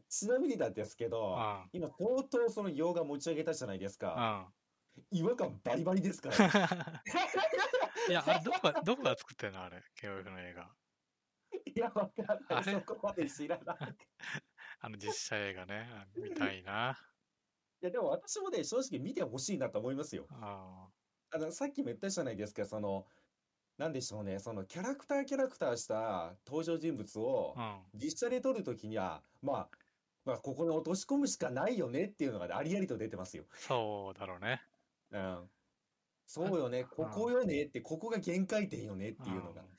ちなみになんですけうど、ん。今相当その洋画持ち上げたじゃないですうか。ん。違和感バリバリですからね。いや、あれ、どこが、どこが作ってんのあれ、KOF の映画。いや、わかんない。そこまで知らない。あの実写映画ね。あ見たいな。いや、でも私もね、正直見てほしいなと思いますよ。ああの、さっきも言ったじゃないですか、その、なんでしょうね、そのキャラクターキャラクターした登場人物をあ。うん。実写で撮るときには、まあ、まあ、ここに落とし込むしかないよねっていうのがありありと出てますよ。そうだろうね。うん。そうよね、ここよねって、ここが限界点よねっていうのがうん。ま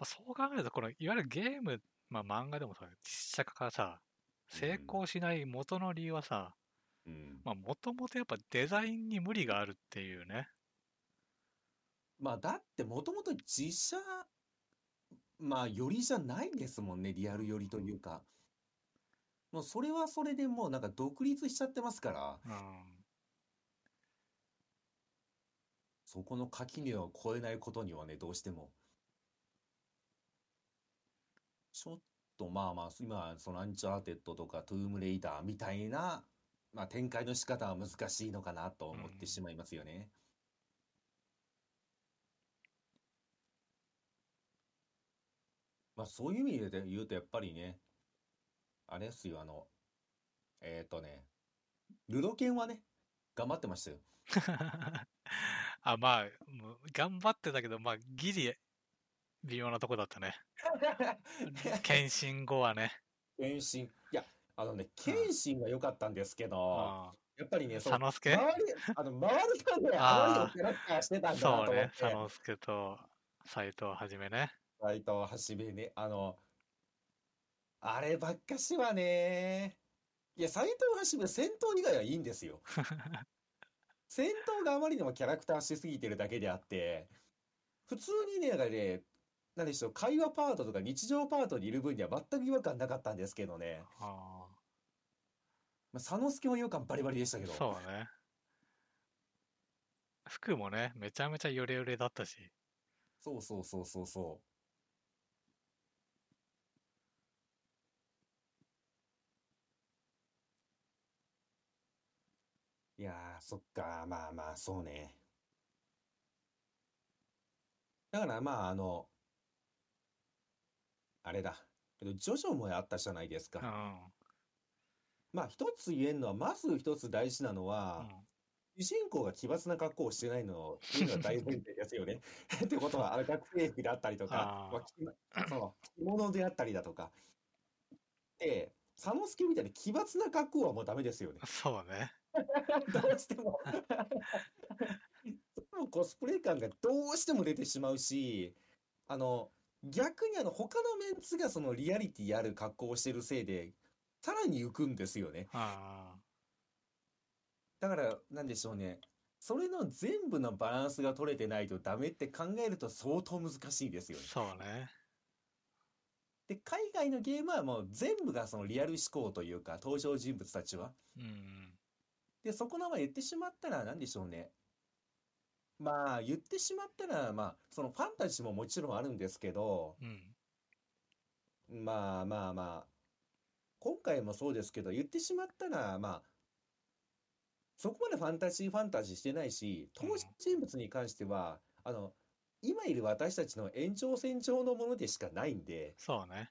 あ、そう考えると、この、いわゆるゲーム、まあ漫画でもさ、実写化がさ、成功しない元の理由はさ、うん。まあもともとやっぱデザインに無理があるっていうね。まあ、だってもともと実写、まあ、よりじゃないですもんね、リアル寄りというか。もうそれはそれでもうなんか独立しちゃってますから、うん。そこの垣根を越えないことにはね、どうしても。ちょっとまあまあ、今、そのアンチャーテッドとかトゥームレイダーみたいな、まあ展開の仕方は難しいのかなと思ってしまいますよね。まあそういう意味で言うとやっぱりね、あれですよ、あの、えっとね、るろ剣はね、頑張ってましたよ。あ、まあ、もう頑張ってたけど、まあ、ギリ、微妙なとこだったね。検診後はね。謙信。いや、あのね、謙信が良かったんですけうど、ん。やっぱりね、その、佐之助？周り、あの、周りがね、あのキャラクターしてたんだなそうね。と思って、佐之助と斎藤はじめね。斎藤はじめね、あの、あればっかしはね、いや、斎藤はじめ戦闘以外はいいんですよ。戦闘があまりにもキャラクターしすぎてるだけであって、普通にね、なんかね、何でしょう、会話パートとか日常パートにいる分には全く違和感なかったんですけどね。あまあ、佐之助も違和感バリバリでしたけーど。そうね。服もね、めちゃめちゃヨレヨレだったし。そうそうそうそうそう。いやー、そっか、まあまあ、そうね。だからまあ、あの、あれだ。けど、ジョジョもあったじゃないですか。うん。まあ、一つ言えるのは、まず一つ大事なのは、主人公が奇抜な格好をしてないのっていうのが大前提ですよね。ってことは、あの学生服であったりとか、あーまあそう着物であったりだとか。で、佐之助みたいに奇抜な格好はもうダメですよね。そうね。どうしても。コスプレ感がどうしても出てしまうし、あの、逆にあの、他のメンツがそのリアリティある格好をしてるせいで、さらに浮くんですよね。あだから、なんでしょうね。それの全部のバランスが取れてないとダメって考えると相当難しいですあ、よね。そうね。で、海外のゲームはもう全部がそのリアル思考というか、登場人物たちは。うん。で、そこのまま言ってしまったら、なんでしょうね。まあ、言ってしまったら、まあ、そのファンタジーももちろんあるんですけど、うん。まあまあまあ、今回もそうですけど、言ってしまったら、まあ、そこまでファンタジーファンタジーしてないし、登場人物に関しては、あの、今いる私たちの延長線上のものでしかないんで、そうね。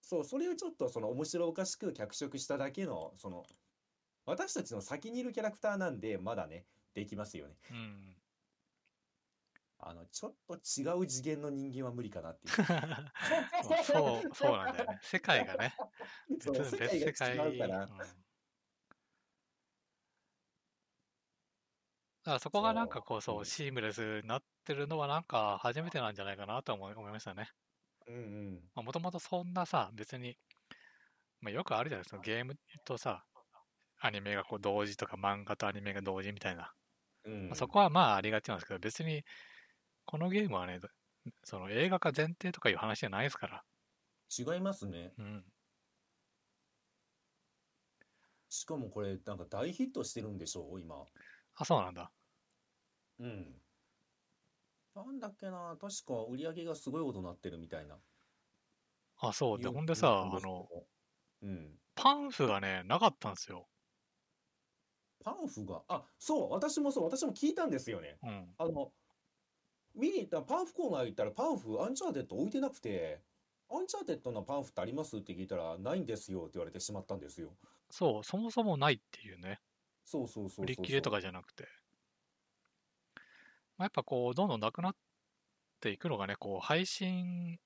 そう、それをちょっとその面白おかしく脚色しただけの、その、私たちの先にいるキャラクターなんで、まだね、できますよね。うん。あの、ちょっと違う次元の人間は無理かなっていう。ま あそう、そうなんだよね。世界がね、別そう、世界。が違うからうん。だからそこがなんかこう、そうシームレスになってるのはなんか初めてなんじゃないかなと思い思いましたね。うんうん。もともとそんなさ、別に、まあ、よくあるじゃないですか、ゲームとさ、アニメがこう同時とか漫画とアニメが同時みたいな。うんまあそこはまあありがちなんですけど、別にこのゲームはね、その映画化前提とかいう話じゃないですから。違いますね。うん。しかもこれ、なんか大ヒットしてるんでしょう、今。あ、そうなんだ。うん。なんだっけな、確か売り上げがすごいことになってるみたいな。あ、そう。で、ほんでさ、あの、どうん。パンフがね、なかったんですよ。パンフが、あ、そう、私もそう、私も聞いたんですよね。うん。あの、見に行ったパンフコーナー行ったらパンフ、アンチャーテッド置いてなくて、アンチャーテッドのパンフってありますって聞いたら、ないんですよって言われてしまったんですよ。そう、そもそもないっていうね。そうそうそうそう。売り切れとかじゃなくて。まあ、やっぱこう、どんどんなくなっていくのがね、こう、配信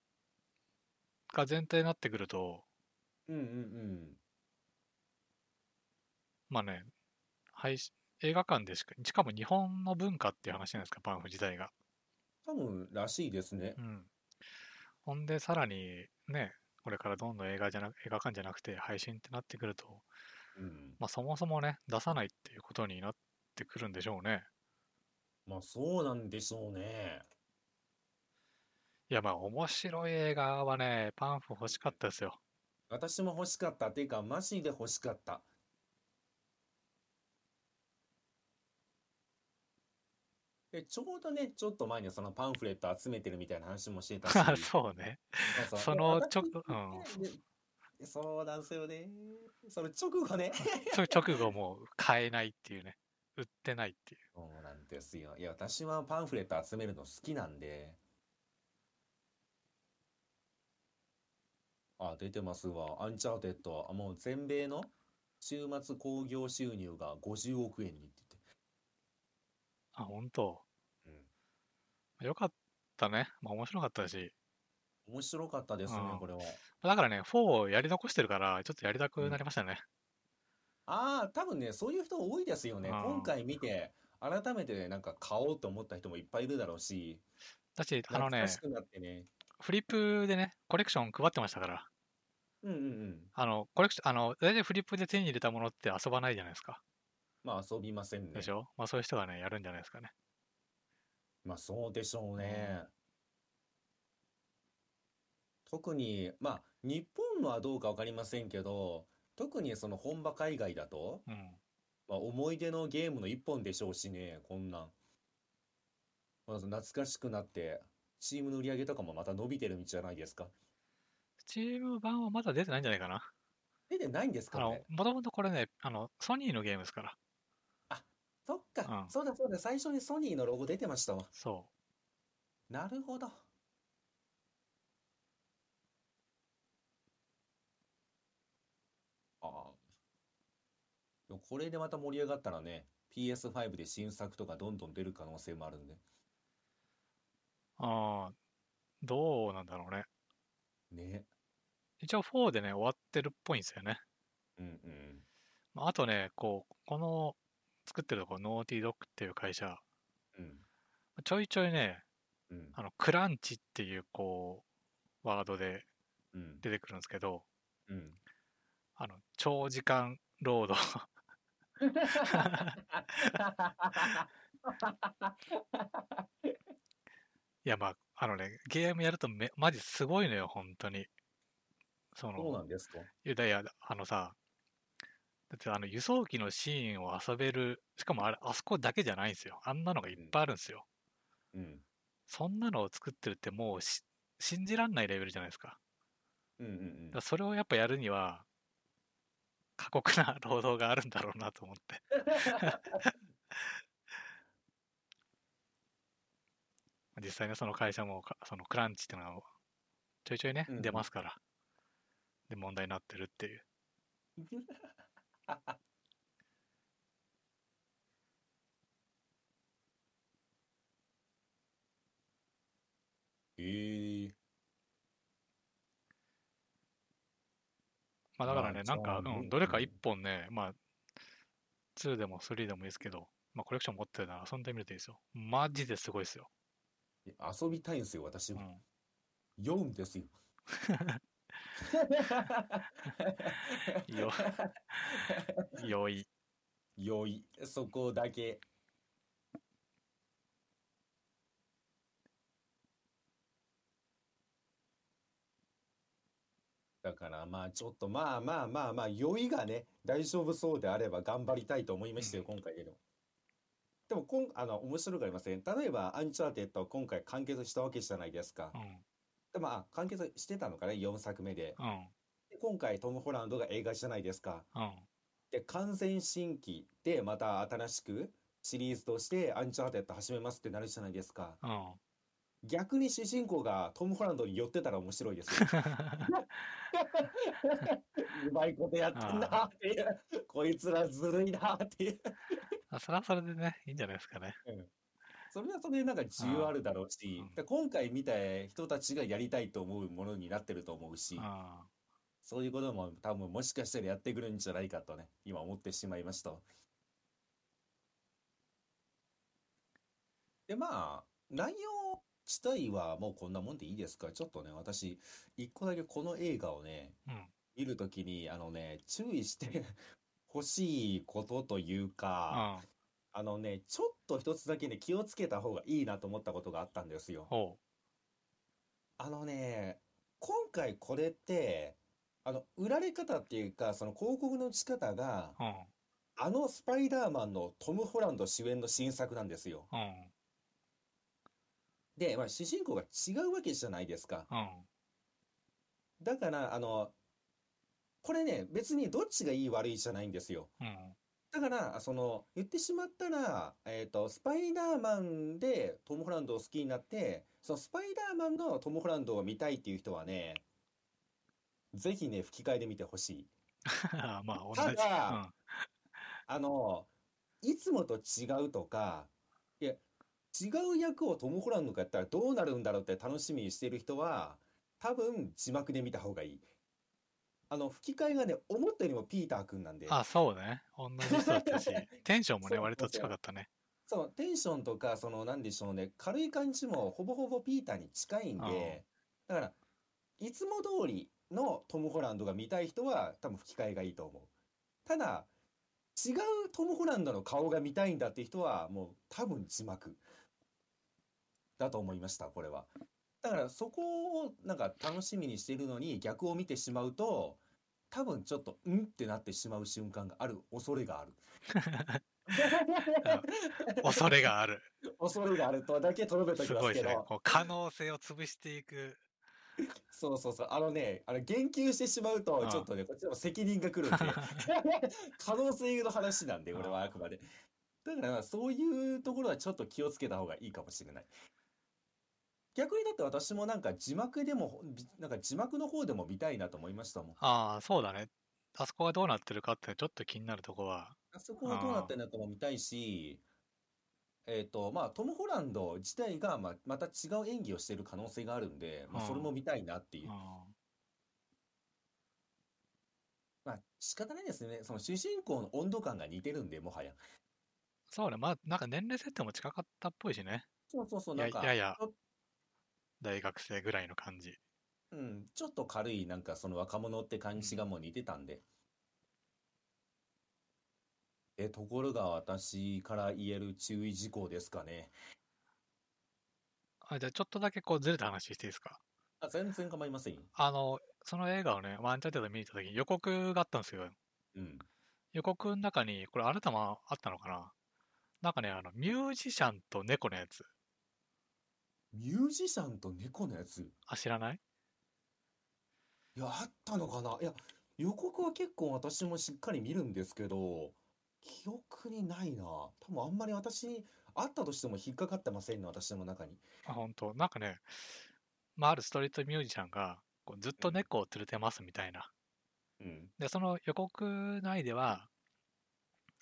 が前提になってくると、うんうんうん。まあね、配信映画館でしか、しかも日本の文化っていう話じゃないですか、パンフ自体が。多分らしいですねう。ん。ほんで、さらにね、これからどんどん映画じゃな映画館じゃなくて配信ってなってくると、うん。まあそもそもね、出さないっていうことになってくるんでしょうね。まあそうなんでしょうね。いや、まあ面白い映画はね、パンフ欲しかったですよ。私も欲しかった。っていうか、マジで欲しかった。で、ちょうどね、ちょっと前にそのパンフレット集めてるみたいな話もしてたし。そうね。そうその私ちょうんそうなんですよね。その直後ね。ちょ直後もう買えないっていうね。売ってないっていう。そうなんですよ。いや、私はパンフレット集めるの好きなんで。あ、出てますわ。アンチャーテッド。あ、もう全米の週末興行収入が50億円にってあ、本当？言って。よかったね。まあ面白かったし。うん。面白かったですねうん、これは。だからね、4をやり残してるから、ちょっとやりたくなりましたね。ああ、多分ね、そういう人多いですよね。うん今回見て、改めてなんか買おうと思った人もいっぱいいるだろうし、だし、あのね懐か、しくなってね。フリップでね、コレクション配ってましたから。うんうんうん。あの、コレクション、あの、大体フリップで手に入れたものって遊ばないじゃないですか。まあ遊びませんねでし。ょ？まあそういう人がね、やるんじゃないですかね。まあそうでしょうね。特に、まあ日本はどうかわかりませんけど、特にその本場海外だと、うん。まあ思い出のゲームの一本でしょうしね、こんなん。まず懐かしくなって、チームの売り上げとかもまた伸びてるんじゃないですか。スチーム版はまだ出てないんじゃないかな。出てないんですあのかね？、もともとこれね、あの、ソニーのゲームですから。そっか、うんそうだそうだ、最初にソニーのロゴ出てましたわ。そなるほど。ああ。でもこれでまた盛り上がったらね、PS5 で新作とかどんどん出る可能性もあるんで。う。ああ、どうなんだろうね。ね。一応4でね、終わってるっぽいんですよね。うんうん。まああとね、こう、この作ってるとこ、ノーティードッグっていう会社、うん。ちょいちょいね、うん。あの、クランチっていう、こう、ワードでうん。出てくるんですけど、うん。あの、長時間労働いや、まあ、あのね、ゲームやるとめ、マジすごいのよ、本当に。その、そうなんですか？いや、いや、あのさ、だってあの輸送機のシーンを遊べる、しかもあれ、あそこだけじゃないんですよ。あんなのがいっぱいあるんですよ。うん。そんなのを作ってるってもうし信じらんないレベルじゃないですか。うんうんうんだそれをやっぱやるには、過酷な 労働があるんだろうなと思って。実際ね、その会社もか、そのクランチっていうのは、ちょいちょいね、出ますから。で、問題になってるっていう。ええまあだからね、まあなんか、じゃあうん、どれかうん一本ね、まあ、2でも3でもいいですけど、まあコレクション持ってるなら遊んでみるといいですよ。マジですごいですよ。遊びたいんですよ、私は。うん。読むんですよ。よ、良い。良い。そこだけ。だからまあちょっとまあまあまあまあ酔いがね大丈夫そうであれば頑張りたいと思いましたよ、今回でも。でもこんあの面白くありません？例えばアンチャーテッド今回完結したわけじゃないですかう。ん。でまあ完結してたのかね4作目で。うん。今回トム・ホランドが映画じゃないですか。うん。で、完全新規でまた新しくシリーズとしてアンチャーテッド始めますってなるじゃないですか。うん。逆に主人公がトム・ホランドに寄ってたら面白いですよ。うまいことやってんなっていう。こいつらずるいなっていう。あそれはそれでね、いいんじゃないですかね。それはそれでなんか需要あるだろうしうん、で今回見た人たちがやりたいと思うものになってると思うしう、ん。そういうことも多分もしかしたらやってくるんじゃないかとね、今思ってしまいました。で、まあ、内容自体はもうこんなもんでいいですか？ちょっとね、私、一個だけこの映画をね、うん。見るときに、あのね、注意して 欲しいことというか、うん。あのね、ちょっと一つだけね、気をつけた方がいいなと思ったことがあったんですよ。ほあのね、今回これって、あの、売られ方っていうか、その広告の打ち方が、う。うん。あのスパイダーマンのトム・ホランド主演の新作なんですよ。うん。で、まあ、主人公が違うわけじゃないですか。うん。だから、あの、これね、別にどっちがいい悪いじゃないんですよ。うん。だから、その、言ってしまったら、えっと、スパイダーマンでトム・ホランドを好きになって、そのスパイダーマンのトム・ホランドを見たいっていう人はね、ぜひね、吹き替えで見てほしい。まあ、同たじ。だあの、いつもと違うとか、いや、違う役をトム・ホランドがやったらどうなるんだろうって楽しみにしてる人は、多分字幕で見た方がいい。あの、吹き替えがね、思ったよりもピーター君なんでうん。、あ、そうね。同じ人だったし、テンションもね、割と近かったね。そう、テンションとか、その、なんでしょうね、軽い感じもほぼほぼピーターに近いんで、だから、いつも通りのトム・ホランドが見たい人は、多分吹き替えがいいと思う。ただ、違うトム・ホランドの顔が見たいんだって人は、もう多分字幕だと思いました、これは。だから、そこをなんか楽しみにしているのに、逆を見てしまうと、多分ちょっと、んってなってしまう瞬間がある恐れがある。恐れがある。恐れがあるとだけとどめとき。ますけど、こう可能性を潰していく。そうそうそう、あのね、あの言及してしまうあと、あちょっとね、こっちの責任が来るんで、可能性の話なんで、俺はあくまで。だから、そういうところはちょっと気をつけた方がいいかもしれない。逆にだって私もなんか字幕でも、びなんか字幕の方でも見たいなと思いましたもん。ああ、そうだね。あそこがどうなってるかってちょっと気になるとこは。あそこはどうなってるのかも見たいし、えっと、まあ、トム・ホランド自体が、まあ、また違う演技をしている可能性があるんで、まあ、それも見たいなっていうう。んまあ、仕方ないですね。その主人公の温度感が似てるんで、もはや。そうね。まあ、なんか年齢設定も近かったっぽいしね。そうそうそう、やなんか、やや大学生ぐらいの感じ。うん、ちょっと軽い、なんかその若者って感じがもう似てたんで。え、ところが私から言える注意事項ですかね。あじゃあちょっとだけこうずれた話していいですか？あ、全然構いませんよ。あの、その映画をね、アンチャーテッド見に行った時に予告があったんですよ。うん。予告の中に、これあなたもあったのかな？なんかね、あの、ミュージシャンと猫のやつ。ミュージシャンと猫のやつ。いあ、知らない？や、あったのかな？いや、予告は結構私もしっかり見るんですけど、記憶にないな。多分あんまり私に、あったとしても引っかかってませんね、私の中に。あ、本当？なんかね、まあ、あるストリートミュージシャンが、こうずっと猫を連れてますみたいな。うん。で、その予告内では、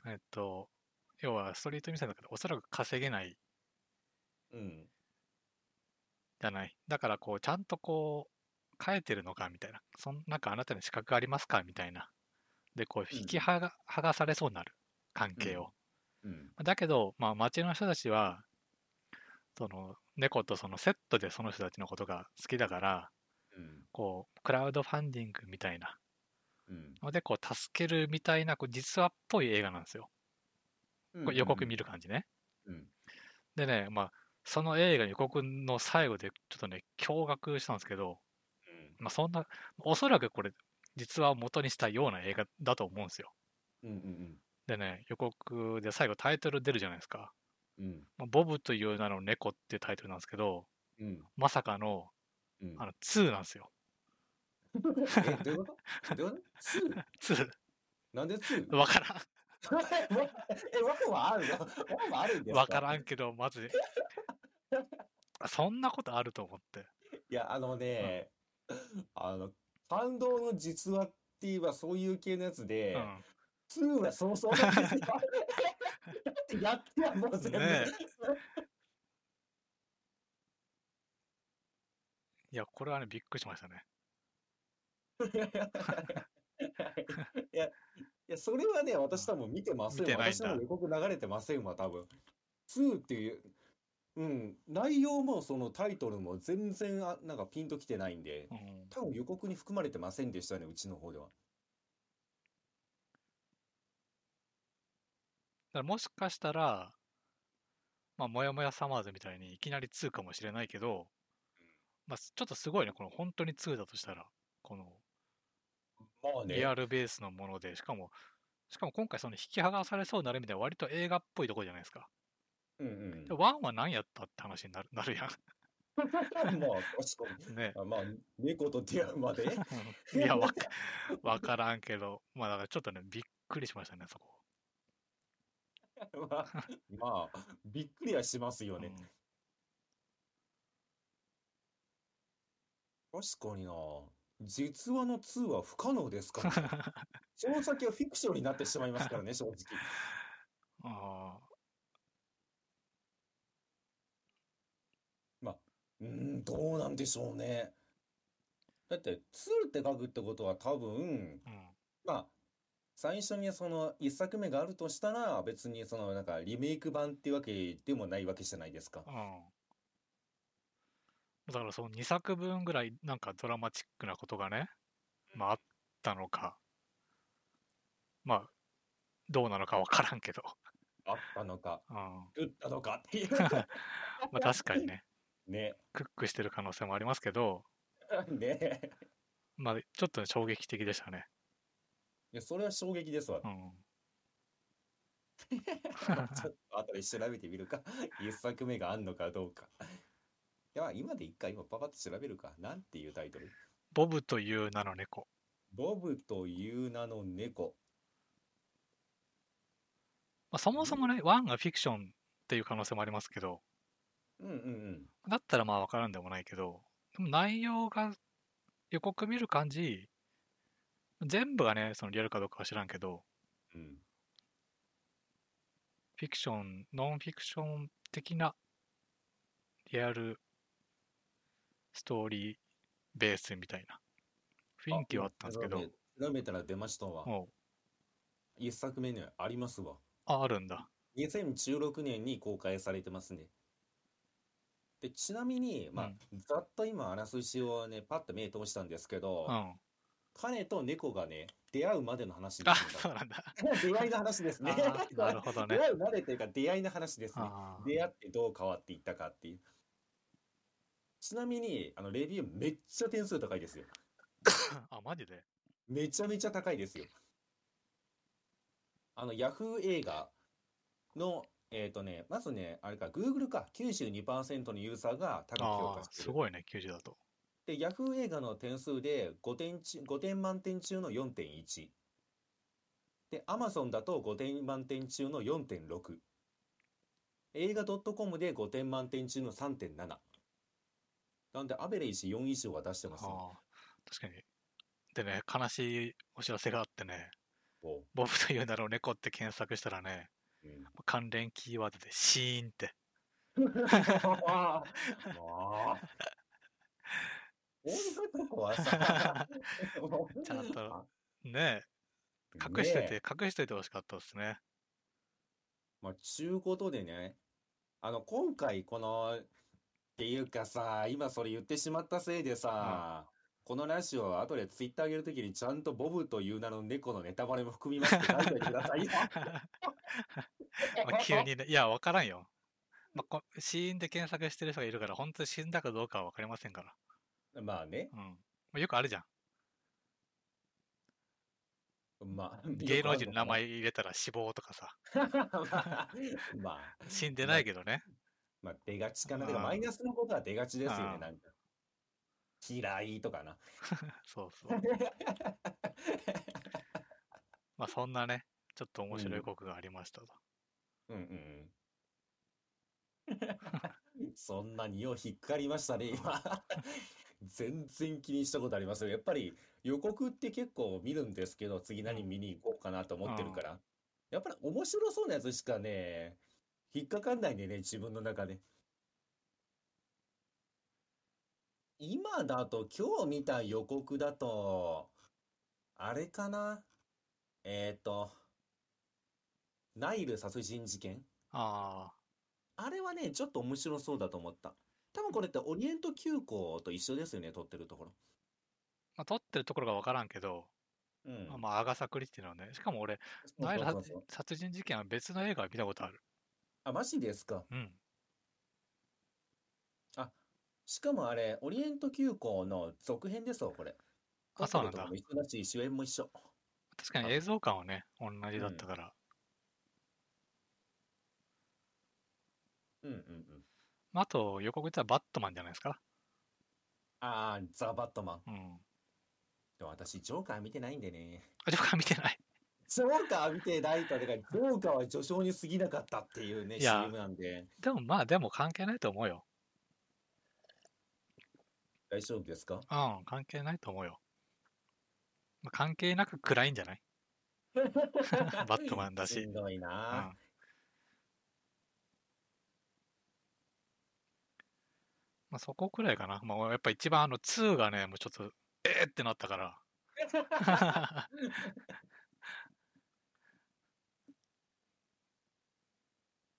えっと、要はストリートミュージシャンだからおそらく稼げないうん。じゃない。だから、こう、ちゃんとこう、変えてるのかみたいな。そんなんかあなたに資格ありますかみたいな。で、こう、引き剥が,、剥がされそうになる関係を。うん。だけど、まあ、町の人たちは、その、猫とそのセットでその人たちのことが好きだから、うん。こう、クラウドファンディングみたいなうん。ので、こう、助けるみたいな、こう、実話っぽい映画なんですよ。予告見る感じね。うん。でね、まあ、その映画の予告の最後で、ちょっとね、驚愕したんですけど、まあ、そんな、おそらくこれ、実話を元にしたような映画だと思うんですよ。うん。うん。でね、予告で最後タイトル出るじゃないですか。うん。まあボブという名の猫っていうタイトルなんですけど、うん。まさかの、うん。あの、2なんですよ。え、どういうこと？どういうこと？ツー？2。なんでツー？わからん。え、ワンはあるのワンはあるんですか？わからんけど、まず、そんなことあると思って。いや、あのね、あの、感動の実話って言えばそういう系のやつで、うん。ツーはそうそうなんですよ。だってやってやもう全部。ねいや、これはね、びっくりしましたね。いや、いや、それはね、私多分見てませんんだ私の予告流れてませんわ、多分。2っていう、うん、内容もそのタイトルも全然あなんかピンときてないんで、うん。多分予告に含まれてませんでしたね、うちの方では。だからもしかしたら、まあ、もやもやサマーズみたいにいきなり2かもしれないけど、まあ、ちょっとすごいね、この本当に2だとしたら、このまあね。リアルベースのもので、しかも、しかも今回その引き剥がされそうなる意味では割と映画っぽいところじゃないですか。うんうん。で、1は何やったって話になるなるや まあ、確かん。ね。に。あまあ、猫と出会うまで？いや、わかわからんけど、まあだからちょっとね、びっくりしましたね、そこ。まあ、まあ、びっくりはしますよね。うん確かにな。実話の2は不可能ですからね。その先はフィクションになってしまいますからね、正直。あうーん、どうなんでしょうね。だって、2って書くってことは多分、ーうん。まあ、最初にその1作目があるとしたら、別にそのなんかリメイク版っていうわけでもないわけじゃないですか。うん。だからその2作分ぐらいなんかドラマチックなことがね、まああったのか、まあ、どうなのかわからんけど、あったのか、うん。打ったのかっていう。まあ確かにね、ね。クックしてる可能性もありますけど、ね。まあちょっとね衝撃的でしたね。いや、それは衝撃ですわ。うん。ま あちょっと後で調べてみるか。一作目があんのかどうか。いや、今でいいか、今パパッと調べるか。なんていうタイトル？ボブという名の猫。ボブという名の猫。まあ、そもそもね、ワンがフィクションっていう可能性もありますけど、うんうんうん。だったらまあわからんでもないけど、でも内容が予告見る感じ、全部がね、そのリアルかどうかは知らんけど、うん。フィクション、ノンフィクション的なリアルストーリーベースみたいな雰囲気はあったんですけど、調べたら出ましたわ。一作目にはありますわ。あ、あるんだ。2016年に公開されてますね。で、ちなみに、まあ、ざっと今、あらすじをね、パッと目通したんですけどう、ん。彼と猫がね、出会うまでの話であ、すね。そうなんだ。出会いの話ですね。なるほどね 出。会うまでというか、出会いの話ですね。出会ってどう変わっていったかっていう。ちなみに、あの、レビューめっちゃ点数高いですよ。あ、マジで？めちゃめちゃ高いですよ。あの、ヤフー映画の、えっとね、まずね、あれか、Google か、92%のユーザーが高く評価してる。すごいね、90だと。で、ヤフー映画の点数で5点ち、5点満点中の4.1。で、Amazon だと5点満点中の4.6。映画 .com で5点満点中の3.7。なんで、アベレージ4以上は出してますね。確かに。でね、悲しいお知らせがあってね、ボブという名の猫って検索したらね、うん関連キーワードでシーンって。ちゃんとあねえ、隠しといて、ね隠しといてほしかったですね。まあ、ちゅうことでね、あの、今回この、っていうかさ、今それ言ってしまったせいでさ、このラジオ後でツイッター上げるときにちゃんとボブという名の猫のネタバレも含みますって書いてくださいよ。まあ急にね、いや、わからんよ。まあ、こ死因で検索してる人がいるから、本当に死んだかどうかはわかりませんから。まあね、うん。まあ、よくあるじゃん。まあ、芸能人の名前入れたら死亡とかさ。まあ、まあ、死んでないけどね。まあ、出がちかな。マイナスのことは出がちですよね、なんか。嫌いとかな。そうそう。まあそんなね、ちょっと面白い国がありましたと。うんうんうん。そんなによう引っかかりましたね、今。全然気にしたことありますよ。やっぱり予告って結構見るんですけど、次何見に行こうかなと思ってるから。やっぱり面白そうなやつしかね、引っかかんないんでね、自分の中で。今だと、今日見た予告だと、あれかな？えっと、ナイル殺人事件？ああれはね、ちょっと面白そうだと思った。多分これってオリエント急行と一緒ですよね、撮ってるところ。まあ撮ってるところがわからんけど、うん。まあまあアガサ・クリスティのね、しかも俺、ナイル殺人事件は別の映画を見たことある。あ、マジですか？うん。しかもあれ、オリエント急行の続編ですよ、これ。あそうなんだ一緒だし、主演も一緒。確かに映像感はね、同じだったから。うんうんうん。まああと予告ではバットマンじゃないですか。ああ、ザ・バットマン。うん。でも私、ジョーカー見てないんでね。あ、ジョーカー見てない。ジョーカー見てないと、だから、ジョーカーは序章に過ぎなかったっていうね、CM なんで。でもまあ、でも関係ないと思うよ。大丈夫ですか？うん、関係ないと思うよ。まあ、関係なく暗いんじゃない？バットマンだししんどいうん。まあ、そこくらいかな。まあ、やっぱ一番あの2がね、もうちょっと、えーってなったから。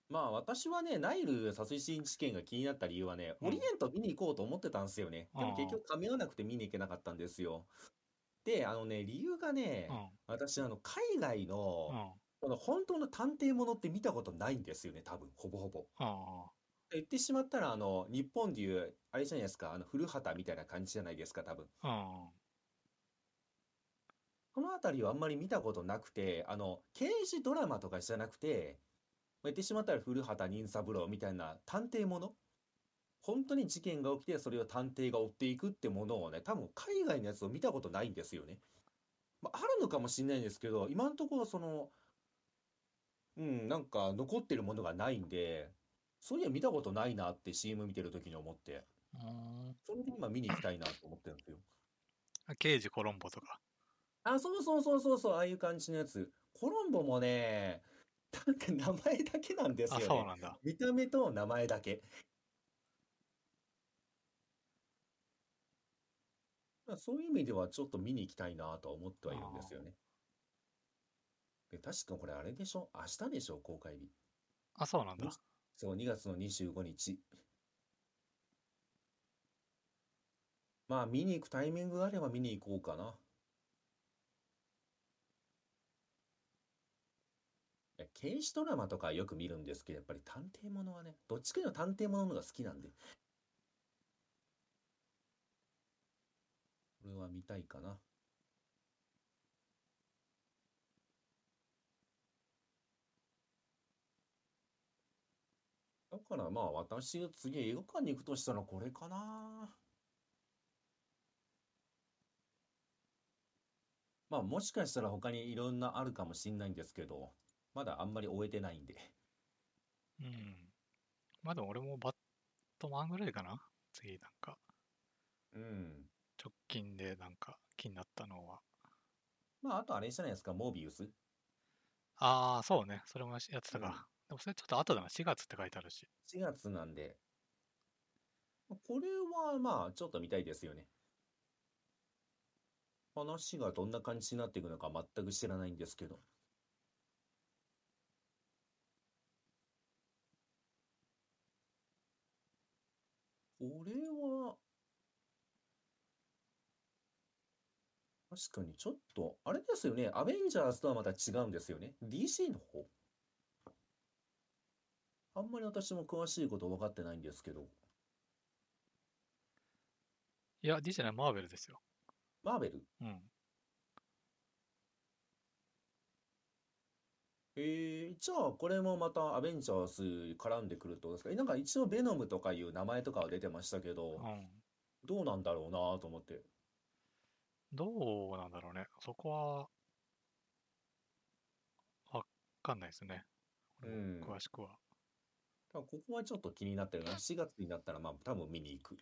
まあ私はね、ナイル殺人事件が気になった理由はね、うんオリエント見に行こうと思ってたんですよね。でもうん結局噛み合わなくて見に行けなかったんですよ。で、あのね、理由がねう、ん。私、あの、海外うの、ん。この本当の探偵ものって見たことないんですよね、多分、ほぼほぼ。うん。言ってしまったら、あの、日本でいう、あれじゃないですか、あの、古畑みたいな感じじゃないですか、多分。うん。このあたりはあんまり見たことなくて、あの、刑事ドラマとかじゃなくて、まあ言ってしまったら古畑任三郎みたいな探偵もの？本当に事件が起きて、それを探偵が追っていくってものをね、多分海外のやつを見たことないんですよね。まあ、あるのかもしれないんですけど、今のところその、うん、なんか残ってるものがないんで、そういや見たことないなって CM 見てる時に思って、うん。それで今見に行きたいなと思ってるんですよ。刑事コロンボとか。あ、そうそうそうそうそう、ああいう感じのやつ。コロンボもね、なんか名前だけなんですあ、よね。そうなんだ。見た目と名前だけ。まあそういう意味ではちょっと見に行きたいなとは思ってはいるんですよね。で、確かこれあれでしょ？明日でしょ？公開日。あ、そうなんだ。そう、2月の25日。まあ見に行くタイミングがあれば見に行こうかな。刑事ドラマとかよく見るんですけど、やっぱり探偵ものはね、どっちかの探偵もののが好きなんで。これは見たいかな。だからまあ私が次映画館に行くとしたらこれかな。まあもしかしたら他にいろんなあるかもしんないんですけど、まだあんまり終えてないんで。うん。まあでも俺もバットマンぐらいかな？次なんか、うん。直近でなんか気になったのは。まああとあれじゃないですか、モービウス。ああ、そうね。それもやってたうんか。それちょっと後だな。4月って書いてあるし。4月なんで。これはまあちょっと見たいですよね。話がどんな感じになっていくのか全く知らないんですけど。これは、確かにちょっと、あれですよね。アベンジャーズとはまた違うんですよね。DC の方？あんまり私も詳しいこと分かってないんですけど。いや、D じゃない、マーベルですよ。マーベル？うん。えー、じゃあこれもまたアベンジャーズ絡んでくるってことですか？えなんか一応ベノムとかいう名前とかは出てましたけど、うん。どうなんだろうなと思って。どうなんだろうね。そこは、わかんないですね。俺もうん詳しくは。ここはちょっと気になってるな。4月になったら、まあ、多分見に行く。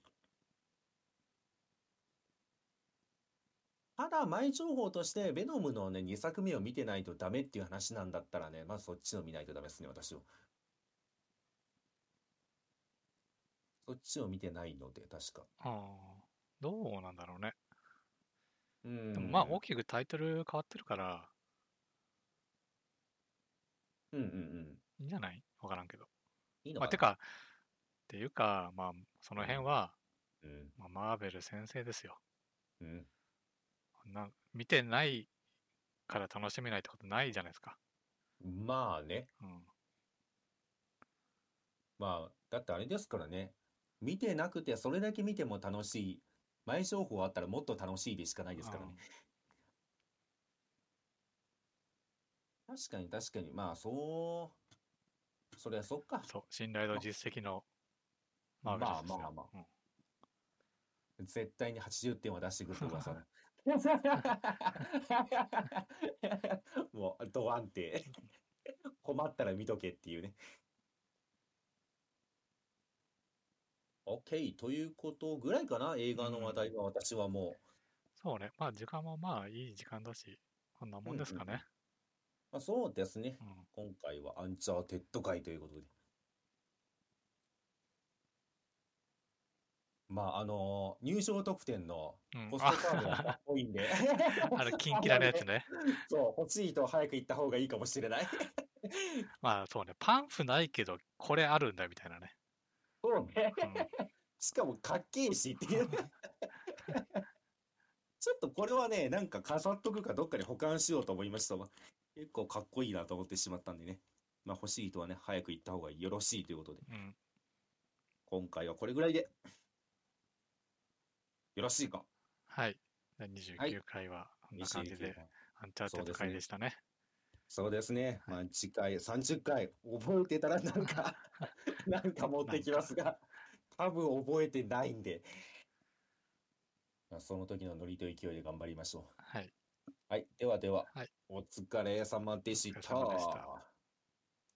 ただ、前情報として、ベノムのね、2作目を見てないとダメっていう話なんだったらね、まずそっちを見ないとダメですね、私は。そっちを見てないので、確か。ああ、どうなんだろうね。うん。でもまあ大きくタイトル変わってるから、うんうんうん。いいんじゃない？わからんけど。いいのまあ、てかか、っていうか、まあ、その辺は、な。うん。まあ、マーベル先生ですよ。うん。な見てないから楽しめないってことないじゃないですか。まあね。うん。まあ、だってあれですからね。見てなくて、それだけ見ても楽しい。前情報あったらもっと楽しいでしかないですからね。確かに確かに。まあ、そう。そりゃそっかうん。そう、信頼と実績のマーベルですよ。まあまあまあうん絶対に80点は出してくるって噂だ。もう、ドアンって。困ったら見とけっていうね。OK。ということぐらいかな。映画の話題は私はもう。そうね。まあ、時間もまあ、いい時間だし、こんなもんですかね。まあ、そうですね。うん。今回はアンチャーテッド会ということで。まあ、あの入場特典のうんポストカードがかっこいいんで。あ、あれ、キンキラのやつね。そう、欲しいと早く行った方がいいかもしれない。まあ、そうね。パンフないけど、これあるんだみたいなね。そうね。うん。しかもかっけえしっていう。ちょっとこれはね、なんか飾っとくかどっかに保管しようと思いましたわ。結構かっこいいなと思ってしまったんでね。まあ欲しい人はね、早く行った方がよろしいということで。うん。今回はこれぐらいで。よろしいか？はい。第29回は、こんな感じで、アンチャーテッド回でしたね。そうですね。まあ次回30回覚えてたらなんか なんか持ってきますが、多分覚えてないんで。まあその時のノリと勢いで頑張りましょう。はい。はい。ではでは、はい。お疲れ様でした